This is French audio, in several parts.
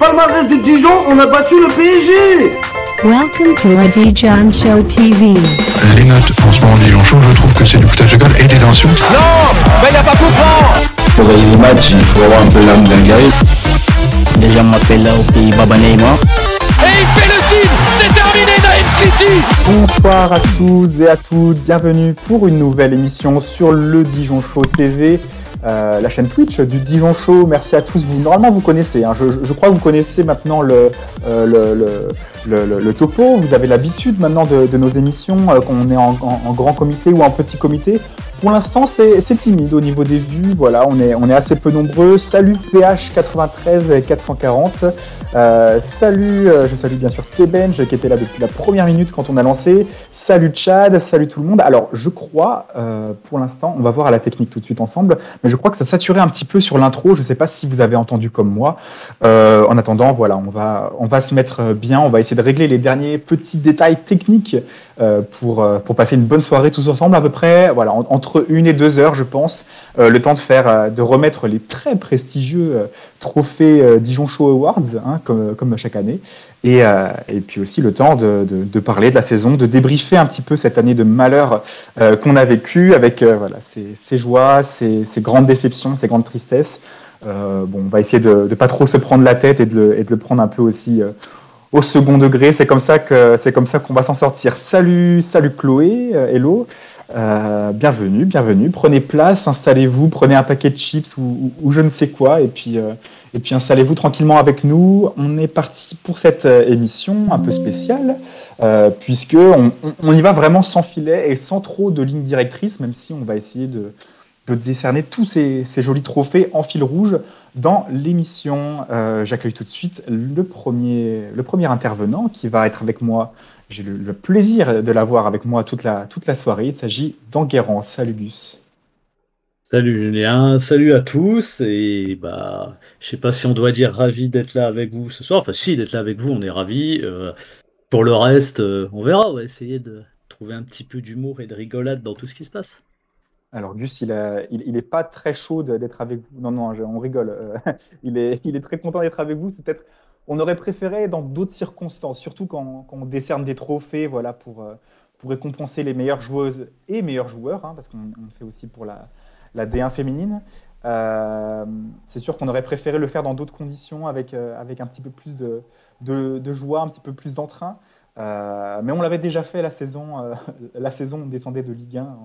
Palmarès de Dijon, on a battu le PSG Welcome to a Dijon Show TV. Les notes en ce moment Dijon Show, je trouve que c'est du foutage de gueule et des insultes. Non Mais il a pas comprendre Pour gagner les matchs, il faut avoir un peu l'âme d'un guerrier. Gens m'appellent là au pays Baba Neymar. Et il fait le signe C'est terminé Naïm City Bonsoir à tous et à toutes, bienvenue pour une nouvelle émission sur le Dijon Show TV. Euh, la chaîne Twitch du Dijon Show. Merci à tous. Vous, normalement, vous connaissez. Hein. Je, crois que vous connaissez maintenant le, euh, le, le, topo. Vous avez l'habitude maintenant de, nos émissions, euh, qu'on est en, grand comité ou en petit comité. Pour l'instant, c'est timide au niveau des vues. Voilà, on est, assez peu nombreux. Salut PH93 et 440. Euh, salut, euh, je salue bien sûr Kebenj qui était là depuis la première minute quand on a lancé. Salut Chad, salut tout le monde. Alors, je crois, pour l'instant, on va voir à la technique tout de suite ensemble, mais je crois que ça saturait un petit peu sur l'intro. Je ne sais pas si vous avez entendu comme moi. En attendant, voilà, on va, on va se mettre bien. On va essayer de régler les derniers petits détails techniques euh, pour, pour passer une bonne soirée tous ensemble à peu près. Voilà, en, entre une et deux heures, je pense, le temps de faire, de remettre les très prestigieux trophées Dijon Show Awards. Hein, comme, comme, chaque année. Et, euh, et, puis aussi le temps de, de, parler de la saison, de débriefer un petit peu cette année de malheur euh, qu'on a vécu avec euh, voilà, ses, ses joies, ses, ses, grandes déceptions, ses grandes tristesses. bon, on va essayer de ne pas trop se prendre la tête et de le, et de le prendre un peu aussi au second degré. C'est comme ça que c'est comme ça qu'on va s'en sortir. Salut, salut Chloé, hello. Euh, bienvenue, bienvenue. Prenez place, installez-vous, prenez un paquet de chips ou, ou, je ne sais quoi, et puis, euh, et puis installez-vous tranquillement avec nous. On est parti pour cette émission un peu spéciale, euh, puisque on, y va vraiment sans filet et sans trop de ligne directrice, même si on va essayer de, de décerner tous ces, ces, jolis trophées en fil rouge dans l'émission. Euh, J'accueille tout de suite le premier, le premier intervenant qui va être avec moi j'ai le, plaisir de l'avoir avec moi toute la, toute la soirée. Il s'agit d'Enguerrand. Salut Gus. Salut Julien, salut à tous. Et bah, je sais pas si on doit dire ravi d'être là avec vous ce soir. Enfin, si, d'être là avec vous, on est ravi. Euh, pour le reste, euh, on verra. On va essayer de trouver un petit peu d'humour et de rigolade dans tout ce qui se passe. Alors Gus, il, a, il, il est pas très chaud d'être avec vous. Non, non, on rigole. Euh, il, est, très content d'être avec vous. C'est peut-être on aurait préféré dans d'autres circonstances, surtout quand, on décerne des trophées voilà, pour, pour récompenser les meilleures joueuses et meilleurs joueurs, hein, parce qu'on fait aussi pour la, la D1 féminine. Euh, c'est sûr qu'on aurait préféré le faire dans d'autres conditions, avec, euh, un petit peu plus de, joie, un petit peu plus d'entrain. Euh, mais on l'avait déjà fait la saison, la saison, on descendait de Ligue 1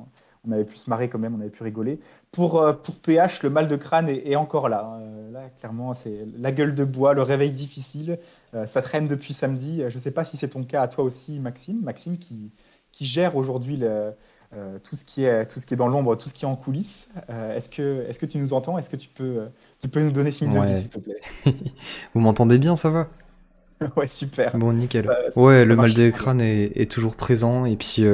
on avait pu se marrer quand même, on avait pu rigoler. Pour, euh, pour PH, le mal de crâne est, est encore là. Euh, là, clairement, c'est la gueule de bois, le réveil difficile. Euh, ça traîne depuis samedi. Je ne sais pas si c'est ton cas à toi aussi, Maxime. Maxime qui, qui gère aujourd'hui euh, tout, ce qui est, tout ce qui est dans l'ombre, tout ce qui est en coulisses. Est-ce que, est que tu nous entends? Est-ce que tu peux, tu peux nous donner signe ouais. de vie, s'il te plaît? Vous m'entendez bien, ça va? Ouais, super. Bon, nickel. Bah, ouais, le mal de crâne est, est, toujours présent. Et puis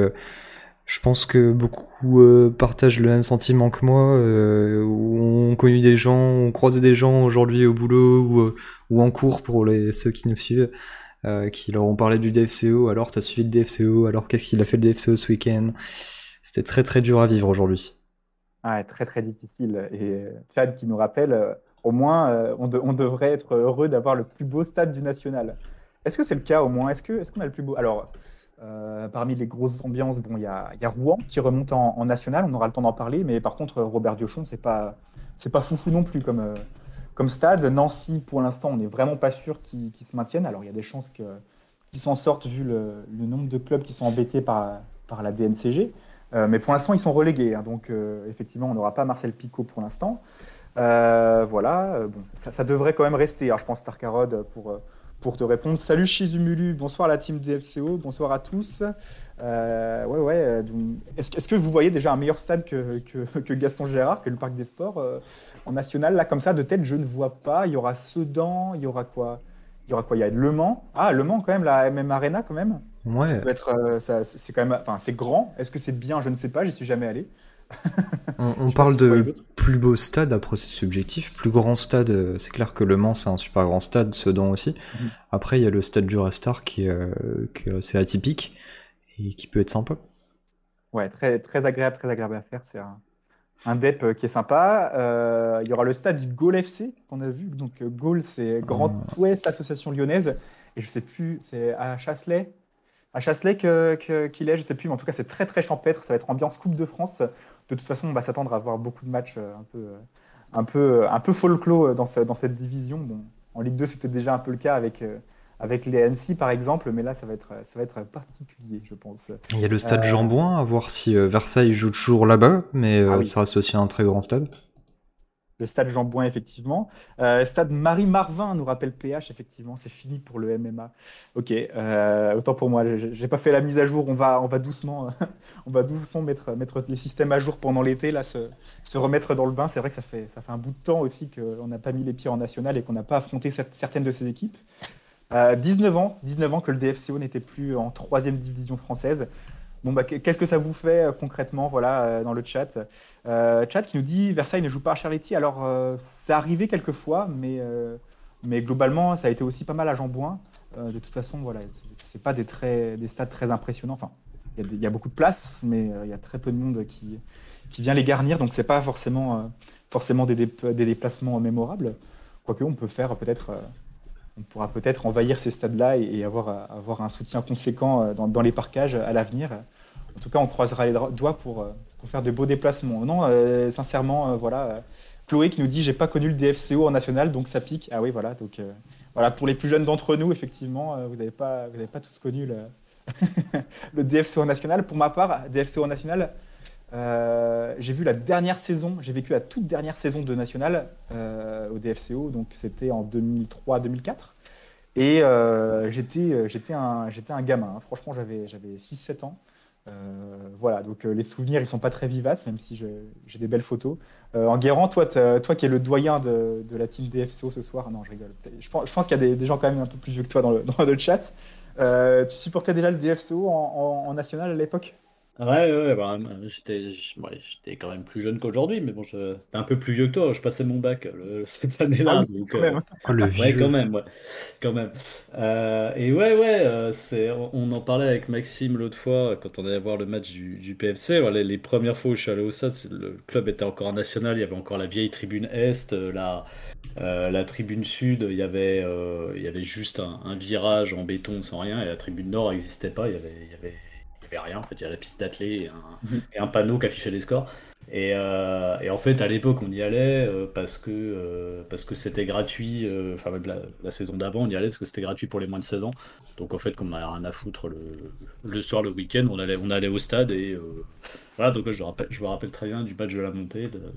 je pense que beaucoup euh, partagent le même sentiment que moi, euh, on connu des gens, on croisé des gens aujourd'hui au boulot ou, euh, ou en cours pour les, ceux qui nous suivent, euh, qui leur ont parlé du DFCO, alors t'as suivi le DFCO, alors qu'est-ce qu'il a fait le DFCO ce week-end? C'était très très dur à vivre aujourd'hui. Ah, très très difficile. Et Chad qui nous rappelle, au moins on, on, devrait être heureux d'avoir le plus beau stade du national. Est-ce que c'est le cas au moins? Est-ce qu'on est qu a le plus beau? Alors, euh, parmi les grosses ambiances, bon, il y a, Rouen qui remonte en, national, on aura le temps d'en parler, mais par contre, Robert Diochon, c'est pas, pas foufou non plus comme, euh, comme stade. Nancy, pour l'instant, on n'est vraiment pas sûr qu'ils qu se maintiennent. Alors, il y a des chances qu'ils qu s'en sortent vu le, nombre de clubs qui sont embêtés par, par la DNCG. Euh, mais pour l'instant, ils sont relégués. Hein, donc, effectivement, on n'aura pas Marcel Picot pour l'instant. Voilà, bon, ça, ça, devrait quand même rester. Alors, je pense Tarkarod pour pour te répondre. Salut Shizumulu, bonsoir la team DFCO, bonsoir à tous. Euh, ouais, ouais. Est-ce est que vous voyez déjà un meilleur stade que, que, que Gaston Gérard, que le Parc des Sports euh, en national Là, comme ça, de tête, je ne vois pas. Il y aura Sedan, il y aura quoi? Il y aura quoi? Il y a Le Mans. Ah, Le Mans, quand même, la MM Arena, quand même. Ouais. Ça peut être, euh, c'est quand même, enfin, c'est grand. Est-ce que c'est bien? Je ne sais pas, j'y suis jamais allé. On, on parle de plus beau stade, après c'est subjectif. Plus grand stade, euh, c'est clair que Le Mans c'est un super grand stade, Sedan aussi. Mmh. Après il y a le stade Jurastar qui, euh, qui est assez atypique et qui peut être sympa. Ouais, très, très agréable, très agréable à faire. C'est un, un DEP euh, qui est sympa. Euh, il y aura le stade du Gaulle FC qu'on a vu. Donc Gaulle, c'est Grand Ouest Association Lyonnaise. Et je sais plus, c'est à Chasselet. À Chasselet que- que- qu'il est, je sais plus. Mais en tout cas, c'est très très champêtre. Ça va être ambiance Coupe de France. De toute façon, on va s'attendre à voir beaucoup de matchs euh, un peu, euh, un peu, un peu folklore dans, ce- dans cette division. Bon, en Ligue 2, c'était déjà un peu le cas avec, euh, avec les Annecy, par exemple. Mais là, ça va être, ça va être particulier, je pense. Il y a le stade Euh, Jean Bouin, à voir si euh, Versailles joue toujours là-bas, mais euh, Ah oui. ça reste aussi un très grand stade. Le stade Jean Bouin, effectivement. Euh, stade Marie-Marvin, nous rappelle PH, effectivement. C'est fini pour le MMA. Ok, euh, autant pour moi. J'ai pas fait la mise à jour. On va, on va doucement, on va doucement mettre, mettre les systèmes à jour pendant l'été, là, se, remettre dans le bain. C'est vrai que ça fait, ça fait un bout de temps aussi qu'on n'a pas mis les pieds en national et qu'on n'a pas affronté cer- certaines de ces équipes. Euh, 19 ans, 19 ans que le DFCO n'était plus en troisième division française. Bon, bah, qu'est-ce que ça vous fait euh, concrètement, voilà, euh, dans le chat Euh, Chat qui nous dit Versailles ne joue pas à Charletti. Alors, c'est arrivé quelques fois, mais, mais globalement, ça a été aussi pas mal à Jambouin. De toute façon, voilà, c'est- pas des, très, des stades très impressionnants. Enfin, il y, a beaucoup de place, mais il y a très peu de monde qui, qui vient les garnir, donc c'est pas forcément, forcément des, des déplacements mémorables. Quoique, on peut faire peut-être. Euh, on pourra peut-être envahir ces stades-là et, avoir, euh, avoir un soutien conséquent euh, dans, les parcages à l'avenir. En tout cas, on croisera les doigts pour, euh, pour faire de beaux déplacements. Non, euh, sincèrement, euh, voilà. euh, Chloé qui nous dit j'ai pas connu le DFCO en national, donc ça pique. Ah oui, voilà. Donc euh, voilà, pour les plus jeunes d'entre nous, effectivement, euh, vous n'avez pas, pas tous connu le, le DFCO en national. Pour ma part, DFCO en national, euh, j'ai vu la dernière saison, j'ai vécu la toute dernière saison de national euh, au DFCO, donc c'était en 2003-2004. Et euh, j'étais un, gamin, hein. franchement j'avais j'avais 6-7 ans. Voilà, donc les souvenirs ils sont pas très vivaces, même si j'ai des belles photos. Euh, Enguerrand, toi, toi qui es le doyen de, la team DFCO ce soir, non je rigole, je pense, qu'il y a des, gens quand même un peu plus vieux que toi dans le, chat. Tu supportais déjà le DFCO en, en- en national à l'époque? Ouais, ouais, bah, euh, j'étais j- ouais, j'étais quand même plus jeune qu'aujourd'hui, mais bon, je- j'étais un peu plus vieux que toi. Je passais mon bac euh, cette année-là, Ah oui, donc quand euh, même. Oh, le ouais, vieux. quand même, ouais, quand même. Euh, et ouais, ouais, euh, c'est, on, on en parlait avec Maxime l'autre fois quand on allait voir le match du, du PFC. Voilà, les premières fois où je suis allé au stade, c'est- le club était encore en national. Il y avait encore la vieille tribune est, euh, la, euh, la tribune sud. Il y avait, euh, il y avait juste un, un virage en béton sans rien, et la tribune nord n'existait pas. Il y avait, il y avait, il y avait rien. En fait, il y avait la piste d'athlée et un, et un panneau qui affichait les scores. Et, euh, et en fait, à l'époque, on y allait euh, parce que euh, parce que c'était gratuit. Enfin, la, la saison d'avant, on y allait parce que c'était gratuit pour les moins de 16 ans. Donc, en fait, comme on avait rien à foutre le, le soir, le week-end, on allait on allait au stade et voilà. Donc, je me rappelle, je me rappelle très bien du match de la montée, de- de-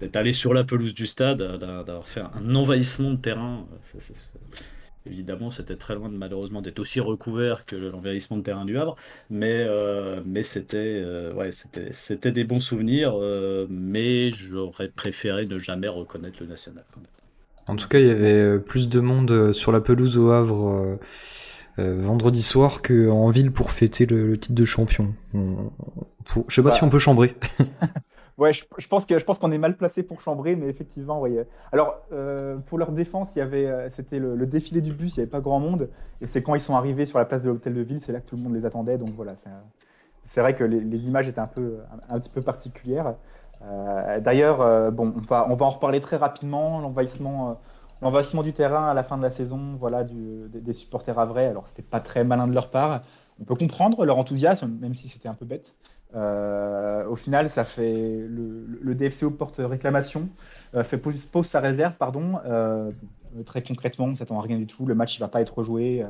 d'être allé sur la pelouse du stade, d'a- d'avoir fait un envahissement de terrain. Évidemment, c'était très loin de malheureusement d'être aussi recouvert que l'envahissement de terrain du Havre, mais, euh, c'était euh, des bons souvenirs, euh, mais j'aurais préféré ne jamais reconnaître le national. En tout cas, il y avait euh, plus de monde euh, sur la pelouse au Havre euh, euh, vendredi soir qu'en ville pour fêter le, titre de champion. Je sais pas Bah. si on peut chambrer. Ouais, je, pense que je pense qu'on est mal placé pour chambrer, mais effectivement, ouais. Alors, euh, pour leur défense, il y avait, euh, c'était le, défilé du bus, il n'y avait pas grand monde, et c'est quand ils sont arrivés sur la place de l'hôtel de ville, c'est là que tout le monde les attendait. Donc voilà, c'est, vrai que les, images étaient un peu, un, petit peu particulières. Euh, d'ailleurs, euh, bon, on va, on va en reparler très rapidement. L'envahissement, euh, l'envahissement du terrain à la fin de la saison, voilà, des supporters à vrai. Alors, c'était pas très malin de leur part. On peut comprendre leur enthousiasme, même si c'était un peu bête. Euh, au final, ça fait le, DFCO porte réclamation, euh, fait pose, sa réserve, pardon. Euh, très concrètement, on s'attend à rien du tout. Le match, il va pas être joué. euh,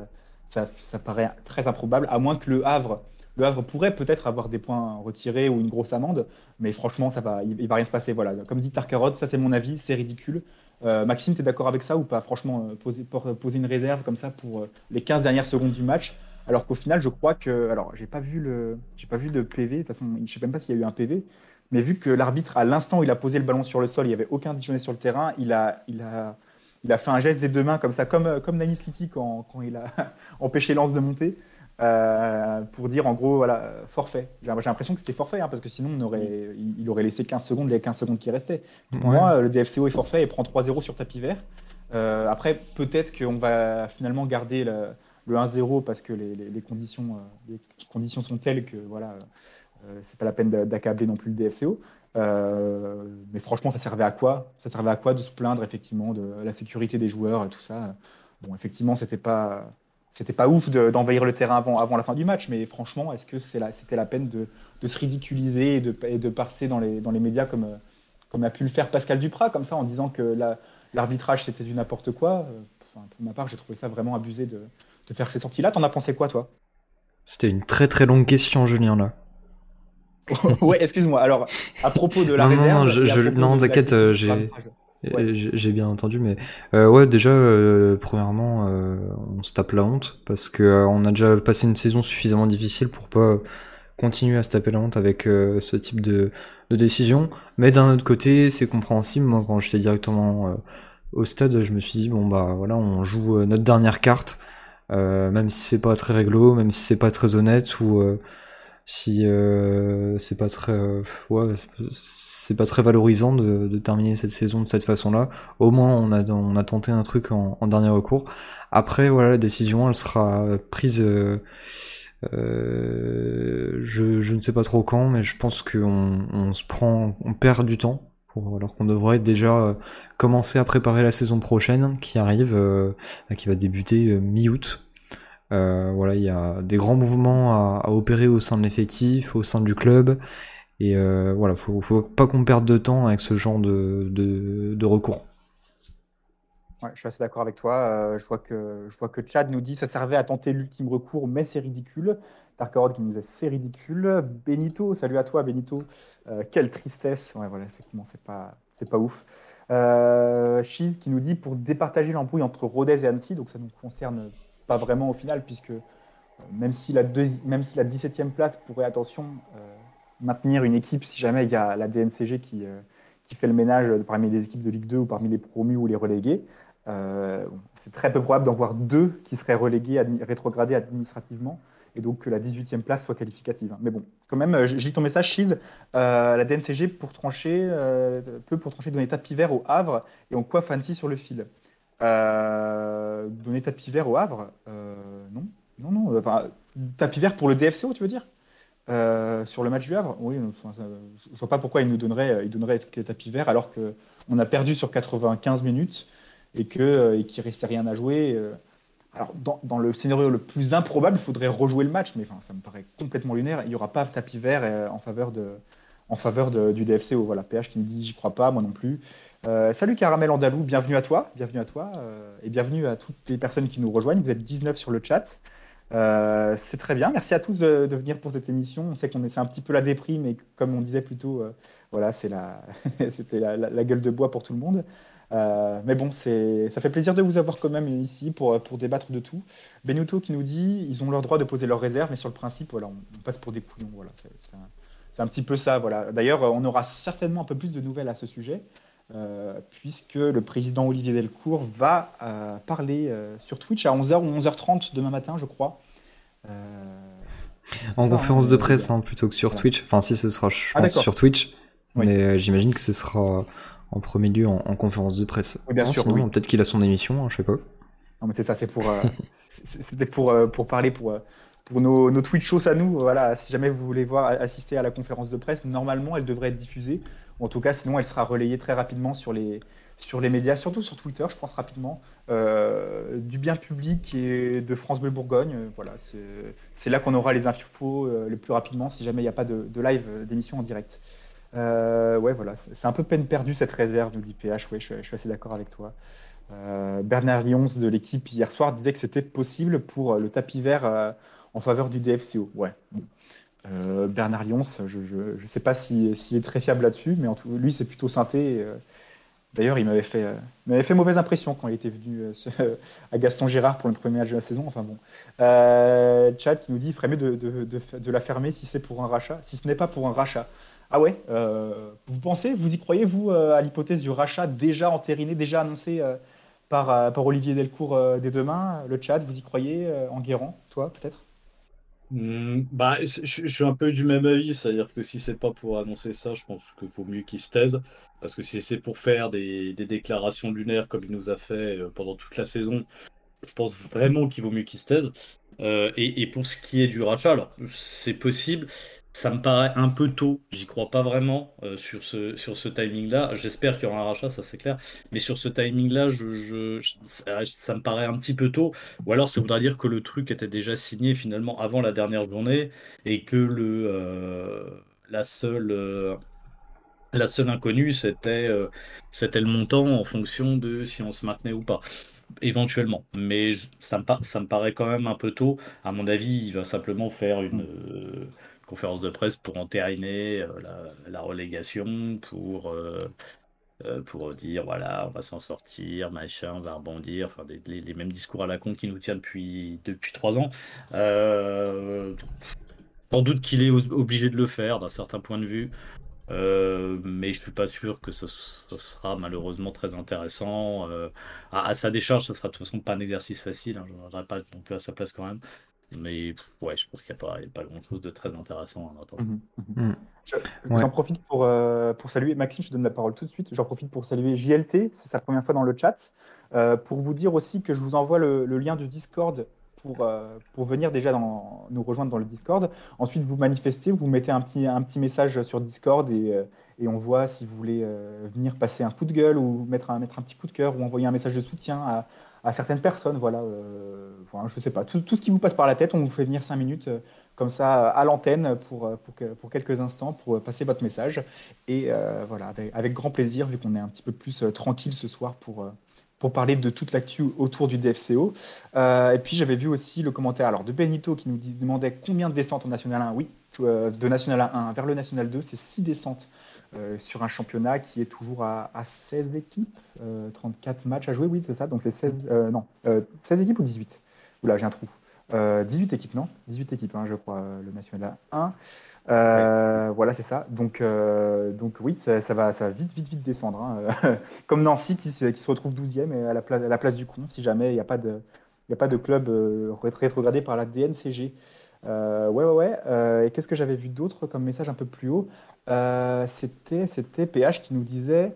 ça, ça paraît très improbable, à moins que le Havre, le Havre pourrait peut-être avoir des points retirés ou une grosse amende, mais franchement, ça va, il, il va rien se passer. Voilà, comme dit Tarkarot, ça c'est mon avis, c'est ridicule. Maxime, tu es d'accord avec ça ou pas? Franchement, poser, poser une réserve comme ça pour les 15 dernières secondes du match, alors qu'au final, je crois que. Alors, j'ai pas vu le, j'ai pas vu le PV. De toute façon, je sais même pas s'il y a eu un PV. Mais vu que l'arbitre, à l'instant où il a posé le ballon sur le sol, il n'y avait aucun Dijonais sur le terrain, il a, il a, il a fait un geste des deux mains comme ça, comme, comme Nani City quand, quand il a empêché Lance de monter, euh, pour dire en gros, voilà, forfait. J'ai l'impression que c'était forfait, hein, parce que sinon on aurait, il, il aurait laissé 15 secondes, les 15 secondes qui restaient. Pour Ouais. moi, le DFCO est forfait et prend 3-0 sur tapis vert. Euh, après, peut-être qu'on va finalement garder le, le 1-0 parce que les, conditions, euh, les conditions sont telles que voilà, euh, c'est pas la peine d'a- d'accabler non plus le DFCO. Euh, mais franchement, ça servait à quoi? Ça servait à quoi de se plaindre effectivement de la sécurité des joueurs et tout ça? Bon, effectivement, c'était pas c'était pas ouf d'envahir le terrain avant, avant la fin du match, mais franchement, est-ce que c'était la, la peine de, de, se ridiculiser et de, et de passer dans les, dans les médias comme, comme a pu le faire Pascal Duprat, comme ça, en disant que l'arbitrage c'était du n'importe quoi? Pour ma part, j'ai trouvé ça vraiment abusé de, de faire ces sorties-là. T'en as pensé quoi, toi? C'était une très très longue question, Julien, là. ouais, excuse-moi. Alors, à propos de la non, réserve... Non, je, non, t'inquiète, euh, j'ai... J'ai bien entendu, mais euh, ouais, déjà, euh, premièrement, euh, on se tape la honte parce que euh, on a déjà passé une saison suffisamment difficile pour pas continuer à se taper la honte avec euh, ce type de, de décision. Mais d'un autre côté, c'est compréhensible. Moi, quand j'étais directement au stade, je me suis dit bon bah voilà, on joue notre dernière carte, même si c'est pas très réglo, même si c'est pas très honnête ou si euh, c'est pas très euh, ouais, c'est pas très valorisant de, de, terminer cette saison de cette façon-là. Au moins on a on a tenté un truc en, en dernier recours. Après voilà la décision elle sera prise. Euh, euh je, je ne sais pas trop quand, mais je pense qu'on on se prend, on perd du temps pour, alors qu'on devrait déjà commencer à préparer la saison prochaine qui arrive, qui va débuter mi-août. Euh, voilà, il y a des grands mouvements à, opérer au sein de l'effectif, au sein du club. Et euh, voilà, faut, faut pas qu'on perde de temps avec ce genre de, recours. Ouais, je suis assez d'accord avec toi. Euh, je, vois que, je vois que Chad nous dit ça servait à tenter l'ultime recours, mais c'est ridicule. Tarkarod qui nous dit c'est ridicule. Benito, salut à toi Benito. quelle tristesse. Voilà, effectivement, c'est pas, c'est pas ouf. Euh, Cheese qui nous dit pour départager l'embrouille entre Rodez et Annecy, donc ça nous concerne pas vraiment au final, puisque euh, même si la, même si la 17e place pourrait, attention, euh, maintenir une équipe si jamais il y a la DNCG qui, euh, qui fait le ménage parmi les équipes de Ligue 2 ou parmi les promus ou les relégués, c'est très peu probable d'en voir deux qui seraient relégués, rétrogradés administrativement, et donc que la 18e place soit qualificative. Mais bon, quand même, j'ai ton message, Cheese. la DNCG, pour trancher, peut pour trancher donner tapis vert au Havre et on coiffe Annecy sur le fil. Euh, donner tapis vert au Havre euh, Non, non, non. Enfin, tapis vert pour le DFCO, tu veux dire? Euh, Sur le match du Havre? Oui, je ne vois pas pourquoi il nous donnerait, il donnerait tapis vert alors qu'on a perdu sur 95 minutes et qu'il et restait rien à jouer. Dans, le scénario le plus improbable, il faudrait rejouer le match, mais ça me paraît complètement lunaire. Il n'y aura pas tapis vert en faveur de, en faveur du DFCO. Voilà, PH qui nous dit j'y crois pas, moi non plus. Euh, salut Caramel Andalou, bienvenue à toi, bienvenue à toi euh, et bienvenue à toutes les personnes qui nous rejoignent. Vous êtes 19 sur le chat. Euh, c'est très bien. Merci à tous de, venir pour cette émission. On sait qu'on c'est un petit peu la déprime, mais comme on disait plus tôt, voilà, c'était la, gueule de bois pour tout le monde. Mais bon, ça fait plaisir de vous avoir quand même ici pour, pour débattre de tout. Benuto qui nous dit ils ont leur droit de poser leurs réserves, mais sur le principe, voilà, on, passe pour des couillons. Voilà, c'est, un petit peu ça. Voilà. D'ailleurs, on aura certainement un peu plus de nouvelles à ce sujet, euh, puisque le président Olivier Delcourt va euh, parler euh, sur Twitch à 11h ou 11h30 demain matin, je crois. en conférence hein, de presse, hein, plutôt que sur Twitch. Enfin, si ce sera, je ah, sur Twitch. Mais j'imagine que ce sera en premier lieu en, conférence de presse. Oui, bien sûr. Peut-être qu'il a son émission, hein, je sais pas. Non, mais c'est ça, c'est pour, c'était pour, pour parler pour pour nos, nos Twitch shows à nous, voilà, si jamais vous voulez voir assister à la conférence de presse, normalement elle devrait être diffusée. en tout cas, sinon elle sera relayée très rapidement sur les, sur les médias, surtout sur Twitter, je pense rapidement, euh, du bien public et de France Bleu Bourgogne. Euh, voilà, c'est là qu'on aura les infos euh, le plus rapidement si jamais il n'y a pas de, de live d'émission en direct. Ouais, voilà, c'est un peu peine perdue cette réserve, nous dit PH. Ouais, je, suis assez d'accord avec toi. Bernard Lyons de l'équipe hier soir disait que c'était possible pour le tapis vert en faveur du DFCO. Ouais. Euh, Bernard Lyons, je ne sais pas s'il est très fiable là-dessus, mais en tout, lui, c'est plutôt synthé. Euh, d'ailleurs, il m'avait fait, euh, fait mauvaise impression quand il était venu à Gaston Gérard pour le premier match de la saison. Enfin bon. Chad qui nous dit il ferait mieux de, de, de, la fermer si c'est pour un rachat, si ce n'est pas pour un rachat. Ah ouais Vous pensez, vous y croyez, vous, à l'hypothèse du rachat déjà entériné, déjà annoncé par, par Olivier Delcourt dès demain Le Chad, vous y croyez en Guérant Toi, peut-être? Mmh, bah, je suis un peu du même avis, c'est-à-dire que si c'est pas pour annoncer ça, je pense qu'il vaut mieux qu'il se taise, parce que si c'est pour faire des, déclarations lunaires comme il nous a fait euh, pendant toute la saison, je pense vraiment qu'il vaut mieux qu'il se taise. Euh, et, pour ce qui est du rachat, alors c'est possible, ça me paraît un peu tôt. J'y crois pas vraiment euh, sur ce, sur ce timing-là. J'espère qu'il y aura un rachat, ça c'est clair. Mais sur ce timing-là, ça, me paraît un petit peu tôt. Ou alors ça voudrait dire que le truc était déjà signé finalement avant la dernière journée et que le, euh, la seule, euh, la seule inconnue, c'était c'était le montant en fonction de si on se maintenait ou pas. Éventuellement. Mais ça me, ça me paraît quand même un peu tôt. À mon avis, il va simplement faire une conférence de presse pour entériner euh, la, relégation, pour, euh, euh, pour dire voilà, on va s'en sortir, machin, on va rebondir. Enfin, les, mêmes discours à la con qui nous tiennent depuis, depuis trois ans. Sans doute qu'il est obligé de le faire d'un certain point de vue. Mais je suis pas sûr que ce, sera malheureusement très intéressant. Euh, à, sa décharge, ce sera de toute façon pas un exercice facile. Hein, je ne pas non plus à sa place quand même. Mais ouais, je pense qu'il n'y a pas, il y a pas grand-chose de très intéressant à entendre. Mhm, mhm. Mm. Je- Ouais. J'en profite pour, euh, pour saluer, Maxime, je te donne la parole tout de suite. J'en profite pour saluer JLT, c'est sa première fois dans le chat, euh, pour vous dire aussi que je vous envoie le, le lien du Discord pour, euh, pour venir déjà dans, nous rejoindre dans le Discord. Ensuite, vous manifestez, vous mettez un petit, un petit message sur Discord et, et on voit si vous voulez euh, venir passer un coup de gueule ou mettre un, mettre un petit coup de cœur ou envoyer un message de soutien à, à certaines personnes. Voilà, euh, voilà, je sais pas, tout, ce qui vous passe par la tête, on vous fait venir cinq minutes euh, comme ça à l'antenne pour, euh, pour, que- pour quelques instants pour passer votre message. Et voilà, avec, grand plaisir, vu qu'on est un petit peu plus tranquille ce soir pour, pour parler de toute l'actu autour du DFCO. Et puis j'avais vu aussi le commentaire alors, de Benito qui nous demandait combien de descentes en National 1. Oui, de National 1 vers le National 2, c'est 6 descentes euh, sur un championnat qui est toujours à, à 16 équipes, euh, 34 matchs à jouer, oui, c'est ça. Donc c'est 16, euh, non, euh, 16 équipes ou 18 Oula, j'ai un trou. Euh, 18 équipes, non? 18 équipes, hein, je crois, euh, le National 1. Euh, Voilà, c'est ça. Donc, euh, donc oui, ça, ça va, ça va vite, vite, vite descendre. hein. Comme Nancy qui se, qui se retrouve 12e et à la place, à la place du con, si jamais il n'y a pas de, il y a pas de club euh, ré- rétrogradé par la DNCG. Euh, ouais, ouais, ouais. Euh, et qu'est-ce que j'avais vu d'autre comme message un peu plus haut? Euh, C'était, c'était PH qui nous disait,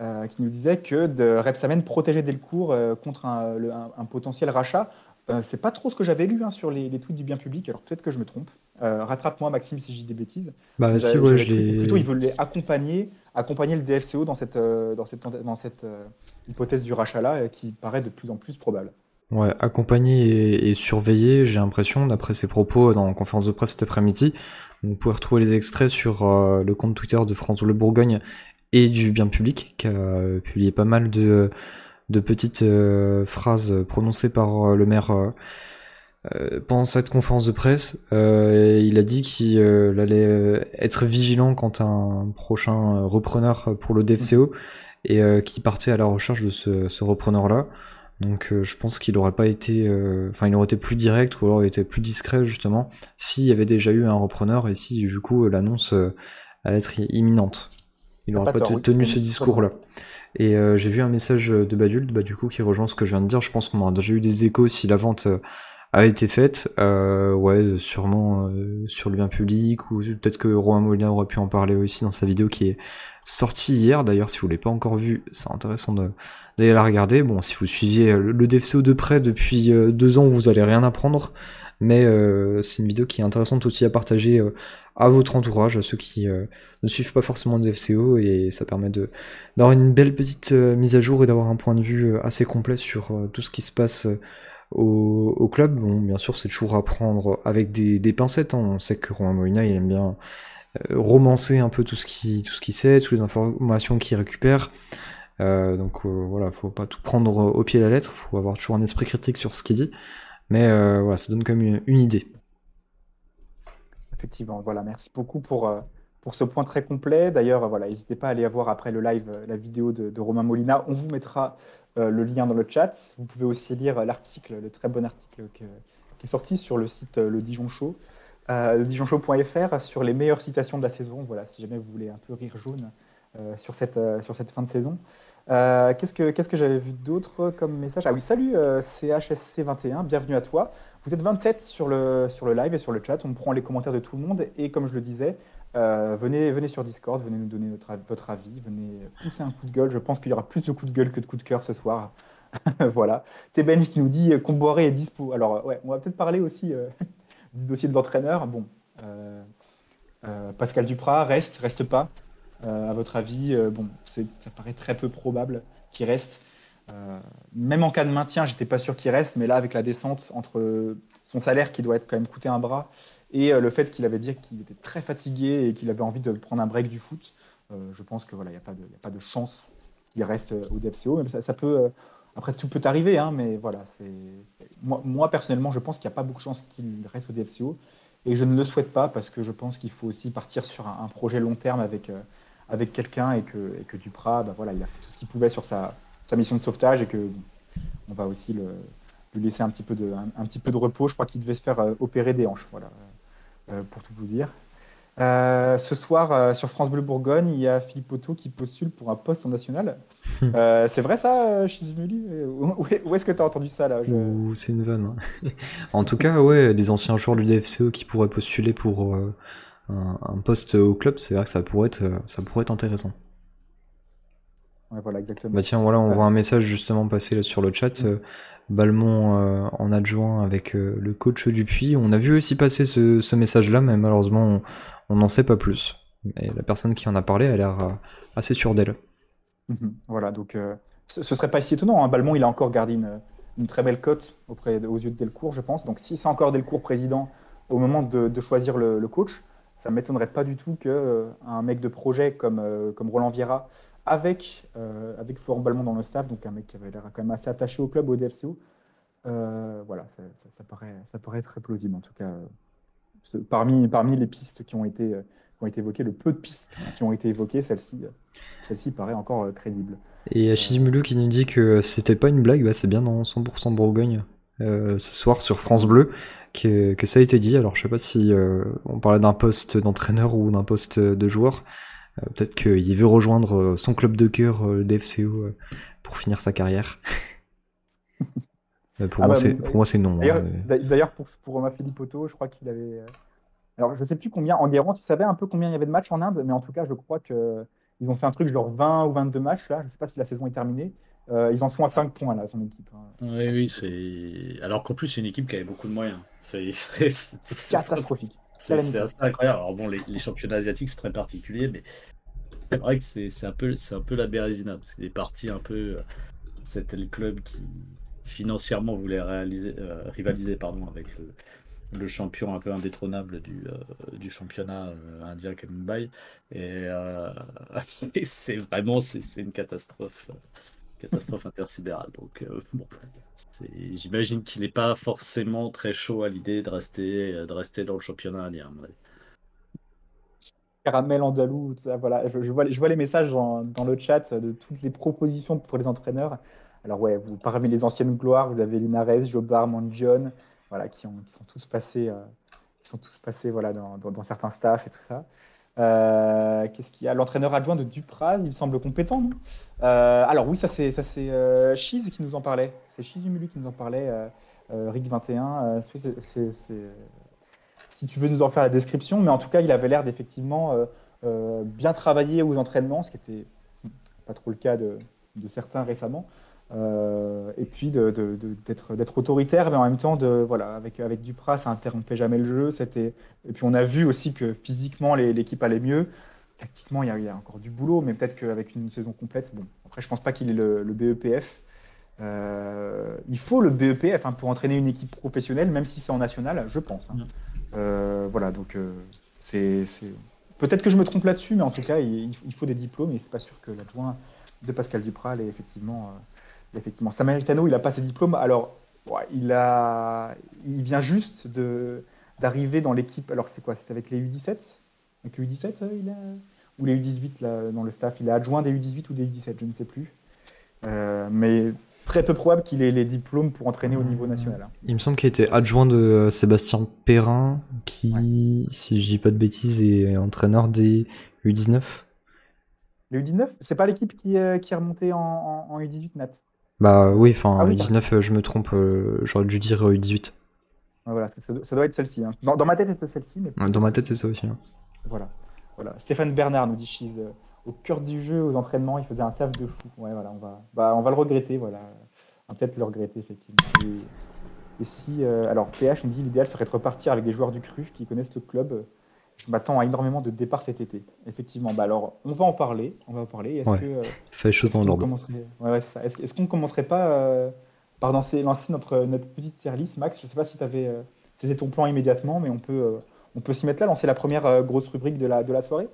euh, qui nous disait que de Repsamen protégeait Delcourt euh, contre un, le- un- un potentiel rachat. Euh, c'est pas trop ce que j'avais lu hein, sur les, les tweets du bien public. Alors peut-être que je me trompe. Euh, Rattrape-moi, Maxime, si j'ai des bêtises. Bah si, ouais, je Plutôt, ils veulent accompagner, accompagner le DFCO dans cette, euh, dans cette, dans cette euh, hypothèse du rachat-là, euh, qui paraît de plus en plus probable. Ouais, accompagné et, surveillé, j'ai l'impression, d'après ses propos dans la conférence de presse cet après-midi. Vous pouvez retrouver les extraits sur euh, le compte Twitter de France Le Bourgogne et du Bien Public, qui a euh, publié pas mal de, petites euh, phrases prononcées par euh, le maire euh, euh, pendant cette conférence de presse. Euh, il a dit qu'il euh, allait euh, être vigilant quant à un prochain euh, repreneur pour le DFCO et euh, qu'il partait à la recherche de ce repreneur-là. Donc euh, je pense qu'il aurait pas été, euh, enfin il aurait été plus direct ou alors il était plus discret justement s'il y avait déjà eu un repreneur et si du coup l'annonce euh, allait être imminente. Il T'as aurait pas pas tort, te- oui, tenu ce discours-là. Et j'ai vu un message de Badult, bah, du coup qui rejoint ce que je viens de dire. Je pense qu'on aura déjà eu des échos si la vente a été faite. Euh, ouais, sûrement euh, sur le bien public ou peut-être que Romain Molina aurait pu en parler aussi dans sa vidéo qui est sortie hier. D'ailleurs, si vous l'avez pas encore vue, c'est intéressant d'aller la regarder. Bon, si vous suiviez le le DFCO de près depuis euh, deux ans, vous allez rien apprendre. Mais euh, c'est une vidéo qui est intéressante aussi à partager euh, à votre entourage, à ceux qui euh, ne suivent pas forcément le DFCO, et ça permet d'avoir une belle petite euh, mise à jour et d'avoir un point de vue euh, assez complet sur euh, tout ce qui se passe euh, au, club. Bon, bien sûr, c'est toujours à prendre avec des, pincettes. hein. On sait que Romain Molina, il aime bien euh, romancer un peu tout ce qui tout ce qu'il sait, toutes les informations qu'il récupère. Euh, donc euh, voilà, faut pas tout prendre au pied de la lettre, faut avoir toujours un esprit critique sur ce qu'il dit. Mais euh, voilà, ça donne même une, une idée. Effectivement, voilà, merci beaucoup pour, euh, pour ce point très complet. D'ailleurs, voilà, n'hésitez pas à aller voir après le live la vidéo de, Romain Molina. On vous mettra le lien dans le chat. Vous pouvez aussi lire euh, l'article, le très bon article qui est sorti sur le site euh, Le Dijon Show, euh, sur les meilleures citations de la saison. Voilà, si jamais vous voulez un peu rire jaune euh, sur, cette, euh, fin de saison. Euh, qu'est-ce que, j'avais vu d'autre comme message? Ah oui, salut euh, CHSC21, bienvenue à toi. Vous êtes 27 sur sur le live et sur le chat, on prend les commentaires de tout le monde et comme je le disais, euh, venez, venez sur Discord, venez nous donner votre avis, venez pousser un coup de gueule. Je pense qu'il y aura plus de coups de gueule que de coups de cœur ce soir. voilà. T-Bench qui nous dit euh, Comboiré est dispo. Alors, euh, ouais, on va peut-être parler aussi du dossier de l'entraîneur. Bon, Pascal Duprat reste, reste pas À votre avis, bon, ça paraît très peu probable qu'il reste. Même en cas de maintien, j'étais pas sûr qu'il reste, mais là, avec la descente entre son salaire qui doit être quand même coûté un bras et euh, le fait qu'il avait dit qu'il était très fatigué et qu'il avait envie de prendre un break du foot, euh, je pense que voilà, il n'y a, pas de- a pas de chance qu'il reste euh, au DFCO. Ça, peut, après, tout peut arriver, hein, mais voilà, moi, moi, personnellement, je pense qu'il n'y a pas beaucoup de chances qu'il reste au DFCO et je ne le souhaite pas parce que je pense qu'il faut aussi partir sur un, projet long terme avec, avec quelqu'un et que, et que Duprat, bah, voilà, il a fait tout ce qu'il pouvait sur sa, mission de sauvetage et que on va aussi lui laisser un petit peu de, un, petit peu de repos. Je crois qu'il devait se faire opérer des hanches, voilà, pour tout vous dire. Euh, ce soir, euh, sur France Bleu Bourgogne, il y a Philippe Otto qui postule pour un poste en national. Euh, c'est vrai ça, euh, Shizumuli? Euh, Où, où est-ce que tu as entendu ça là? Je- c'est une vanne. hein. en tout cas, ouais, des anciens joueurs du DFCE qui pourraient postuler pour euh, un, un poste au club, c'est vrai que ça pourrait être, euh, ça pourrait être intéressant. Ouais, voilà, exactement. Bah tiens, voilà, on voit un message justement passer sur le chat. euh, Balmont euh, en adjoint avec euh, le coach Dupuis. On a vu aussi passer ce, ce message-là, mais malheureusement, on- n'en sait pas plus. Et la personne qui en a parlé a l'air assez sûre d'elle. Mhm. Voilà, donc euh, ce, ce serait pas si étonnant. Hein. Balmont, il a encore gardé une, une très belle cote auprès de- aux yeux de Delcourt, je pense. Donc si c'est encore Delcourt président au moment de, de choisir le, le coach, ça m'étonnerait pas du tout que un mec de projet comme, comme Roland Vieira, avec, euh, avec Florent Balmont dans le staff, donc un mec qui avait l'air quand même assez attaché au club, au DFCO, euh, voilà, ça, paraît, ça paraît très plausible en tout cas. euh, parmi, parmi les pistes qui ont été, qui ont été évoquées, le peu de pistes qui ont été évoquées, celle-ci, paraît encore crédible. Et Achizumulu qui nous dit que c'était pas une blague, bah c'est bien dans 100% Bourgogne ce soir sur France Bleu que, que ça a été dit. Alors je sais pas si on parlait d'un poste d'entraîneur ou d'un poste de joueur. Euh, Peut-être qu'il veut rejoindre euh, son club de cœur, euh, le DFCO, pour finir sa carrière. Euh, pour, Ah moi, bah, c'est, pour moi c'est non. D'ailleurs, hein, d'ailleurs, pour, pour Romain je crois qu'il avait. Alors, je sais plus combien. En Guérant, tu savais un peu combien il y avait de matchs en Inde, mais en tout cas, je crois que ils ont fait un truc genre 20 ou 22 matchs là. Je sais pas si la saison est terminée. Euh, ils en sont à 5 points là, son équipe. hein. Oui, oui, c'est. Alors qu'en plus, c'est une équipe qui avait beaucoup de moyens. C'est c'est- c'est- c'est- Catastrophique. C'est assez incroyable. Alors bon, les, les championnats asiatiques, c'est très particulier, mais c'est vrai que c'est un peu, un peu la Bérésina. C'est des parties un peu. euh, C'était le club qui financièrement voulait réaliser, euh, rivaliser pardon, avec le, le champion un peu indétrônable du, euh, du championnat euh, indien qu'est Mumbai. Et euh, c'est vraiment c'est une catastrophe. Euh, Catastrophe intersidérale. Donc, euh, bon, j'imagine qu'il n'est pas forcément très chaud à l'idée de rester, de rester dans le championnat indien. avis. Caramel andalou, voilà. Je, vois, les- messages dans, le chat de toutes les propositions pour les entraîneurs. Alors ouais, parmi les anciennes gloires, vous avez Linares, Jobard, Mandione, voilà, qui, ont, qui sont tous passés, euh, qui sont tous passés voilà, dans- dans certains staffs et tout ça. Euh, Qu'est-ce qu'il y a? L'entraîneur adjoint de Dupraz, il semble compétent, non? Euh, Alors oui, ça c'est ça c'est euh, Chiz qui nous en parlait. C'est Chiz Humulu qui nous en parlait. Rick 21. euh, c'est- c'est- c'est- c'est- si tu veux nous en faire la description, mais en tout cas, il avait l'air d'effectivement bien travailler aux entraînements, ce qui était pas trop le cas de certains récemment. Euh, et puis de- de- de- d'être autoritaire, mais en même temps, de, voilà, avec, avec Duprat, ça interrompait jamais le jeu. C'était... Et puis on a vu aussi que physiquement, l'équipe allait mieux. Tactiquement, il y, a, il y a encore du boulot, mais peut-être qu'avec une saison complète, bon, après, je pense pas qu'il ait le, le BEPF. Euh, il faut le BEPF hein, pour entraîner une équipe professionnelle, même si c'est en national, je pense. hein. Euh, voilà, donc c'est, peut-être que je me trompe là-dessus, mais en tout cas, il, il faut des diplômes et c'est pas sûr que l'adjoint de Pascal Duprat l'ait effectivement. Effectivement. Samuel Tano, il a pas ses diplômes. Alors, ouais, il a, il vient juste de d'arriver dans l'équipe. Alors, c'est quoi C'était avec les U17 Avec les U17, euh, il a ou les U18 là, dans le staff Il est adjoint des U18 ou des U17, je ne sais plus. Euh, mais très peu probable qu'il ait les diplômes pour entraîner au niveau national. hein. Il me semble qu'il était adjoint de euh, Sébastien Perrin, qui, si je dis pas de bêtises, est entraîneur des U19. Les U19, c'est pas l'équipe qui, qui est remontée en, en- en U18, Nat? Bah oui, enfin, Ah oui, U19, euh, je me trompe, euh, j'aurais dû dire euh, U18. Ouais, Voilà, ça, ça doit être celle-ci. hein. Dans, dans ma tête, c'était celle-ci, mais Dans ma tête, c'est ça aussi. hein. voilà. voilà. Stéphane Bernard nous dit euh, au cœur du jeu, aux entraînements, il faisait un taf de fou. Ouais, voilà, on va, bah, on va le regretter, voilà. On va peut-être le regretter, effectivement. Et, et si, euh, alors, PH nous dit l'idéal serait de repartir avec des joueurs du cru qui connaissent le club. Je m'attends à énormément de départs cet été. Effectivement. Bah alors, on va en parler. On va en parler. Est-ce Ouais. que euh, Fait les choses dans l'ordre. commencerait- ouais, ouais. Est-ce, est-ce qu'on commencerait pas euh, par lancer, lancer notre, notre petite tier list, Max? Je sais pas si t'avais, euh, c'était ton plan immédiatement, mais on peut, euh, on peut s'y mettre là, lancer la première grosse rubrique de la, de la soirée.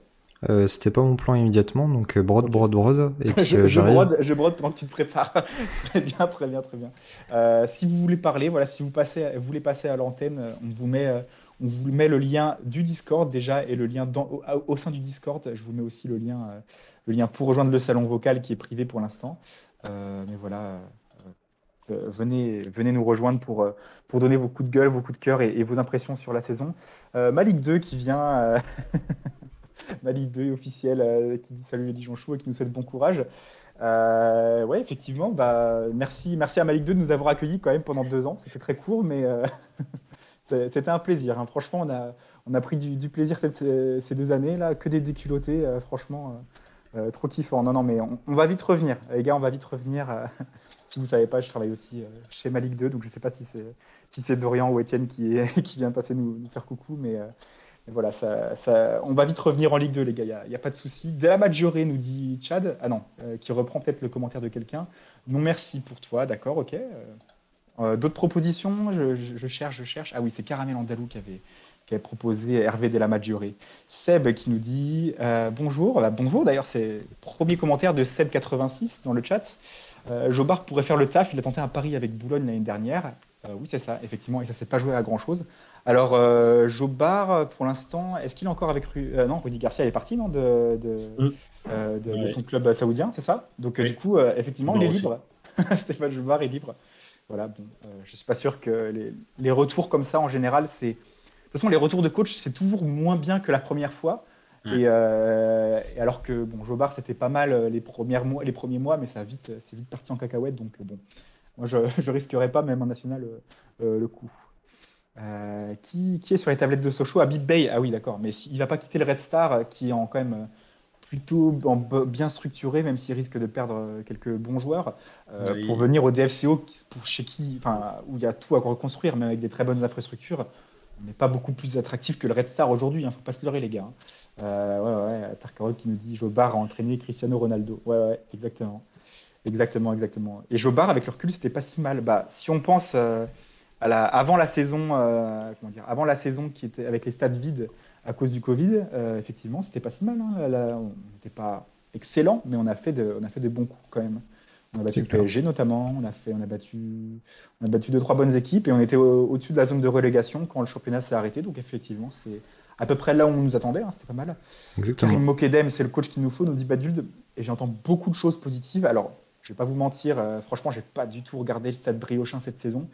C'était pas mon plan immédiatement, donc brode, brode, brode. Et puis je, brode, je brode pendant que tu te prépares. très bien, très bien, très bien. Si vous voulez parler, voilà, si vous passez, vous voulez passer à l'antenne, on vous met, on vous met le lien du Discord déjà et le lien au, sein du Discord. Je vous mets aussi le lien, euh, le lien pour rejoindre le salon vocal qui est privé pour l'instant. Euh, mais voilà. euh, venez, venez nous rejoindre pour, pour donner vos coups de gueule, vos coups de cœur et, vos impressions sur la saison. Malik 2 qui vient, Malik 2 officiel, qui dit salut les Dijon Chou et qui nous souhaite bon courage. Euh, ouais, effectivement, bah, merci, merci à Malik 2 de nous avoir accueillis quand même pendant deux ans. C'était très court, mais c'était un plaisir. hein. Franchement, on a, on a pris du, plaisir ces, deux années là, que des déculottés. euh, franchement, euh, euh, trop kiffant. Non, non, mais on, va vite revenir, les gars. On va vite revenir. si vous savez pas, je travaille aussi chez Malik 2, donc je sais pas si c'est si Dorian ou Étienne qui, qui vient passer nous, faire coucou, mais, voilà, ça, ça, on va vite revenir en Ligue 2, les gars, il n'y a, pas de souci. De la nous dit Chad, ah non, qui reprend peut-être le commentaire de quelqu'un. Non, merci pour toi, d'accord, ok. Euh, D'autres propositions je, je- je cherche, je cherche. Ah oui, c'est Caramel Andalou qui avait, qui avait proposé Hervé de la Maggiore. Seb qui nous dit euh, bonjour. Bah, bonjour, d'ailleurs, c'est le premier commentaire de Seb86 dans le chat. Euh, Jobard pourrait faire le taf. Il a tenté un pari avec Boulogne l'année dernière. Euh, oui, c'est ça, effectivement, et ça s'est pas joué à grand chose. Alors, Jobard, pour l'instant, est-ce qu'il est encore avec Ru- Non, Rudy Garcia, il est parti, non, de, de, Mm. de son club saoudien, c'est ça? Donc, Oui. du coup, effectivement, il est aussi. libre. Stéphane Jobard est libre. Voilà, bon, euh, je suis pas sûr que les, les retours comme ça, en général, c'est. De toute façon, les retours de coach, c'est toujours moins bien que la première fois. Et, euh, et alors que bon, Jobard, c'était pas mal euh, les, premières mois, les premiers mois, mais ça a vite, c'est vite parti en cacahuète. Donc bon, moi, je, je risquerais pas, même en national, euh, le coup. Qui, qui est sur les tablettes de Sochaux? Habib Bey, ah oui, d'accord, mais s'il va pas quitter le Red Star, qui est en, quand même plutôt bien structuré, même s'il risque de perdre euh, quelques bons joueurs, euh, Oui. pour venir au DFCO, pour chez qui, enfin, où il y a tout à reconstruire, même avec des très bonnes infrastructures. On n'est pas beaucoup plus attractif que le Red Star aujourd'hui, il ne faut pas se leurrer, les gars. hein. Euh, ouais, ouais, Tarkarol qui nous dit Jobard a entraîné Cristiano Ronaldo. Ouais, ouais, exactement. Exactement, exactement. Et Jobard, avec le recul, c'était pas si mal. Bah, si on pense euh, à la, avant la saison, euh, comment dire, avant la saison qui était avec les stades vides à cause du Covid, euh, effectivement, c'était pas si mal. hein. Là, on n'était pas excellent, mais on a fait de, on a fait des bons coups quand même. On a battu le. PSG notamment, on a fait, on a battu, on a battu deux trois bonnes équipes et on était au- au-dessus de la zone de relégation quand le championnat s'est arrêté. Donc effectivement, c'est à peu près là où on nous attendait. hein, c'était pas mal. Exactement. Karim Mokedem, c'est le coach qu'il nous faut, nous dit Baduld. Et j'entends beaucoup de choses positives. Alors, je vais pas vous mentir, euh, franchement, j'ai pas du tout regardé le Stade Briochin cette saison.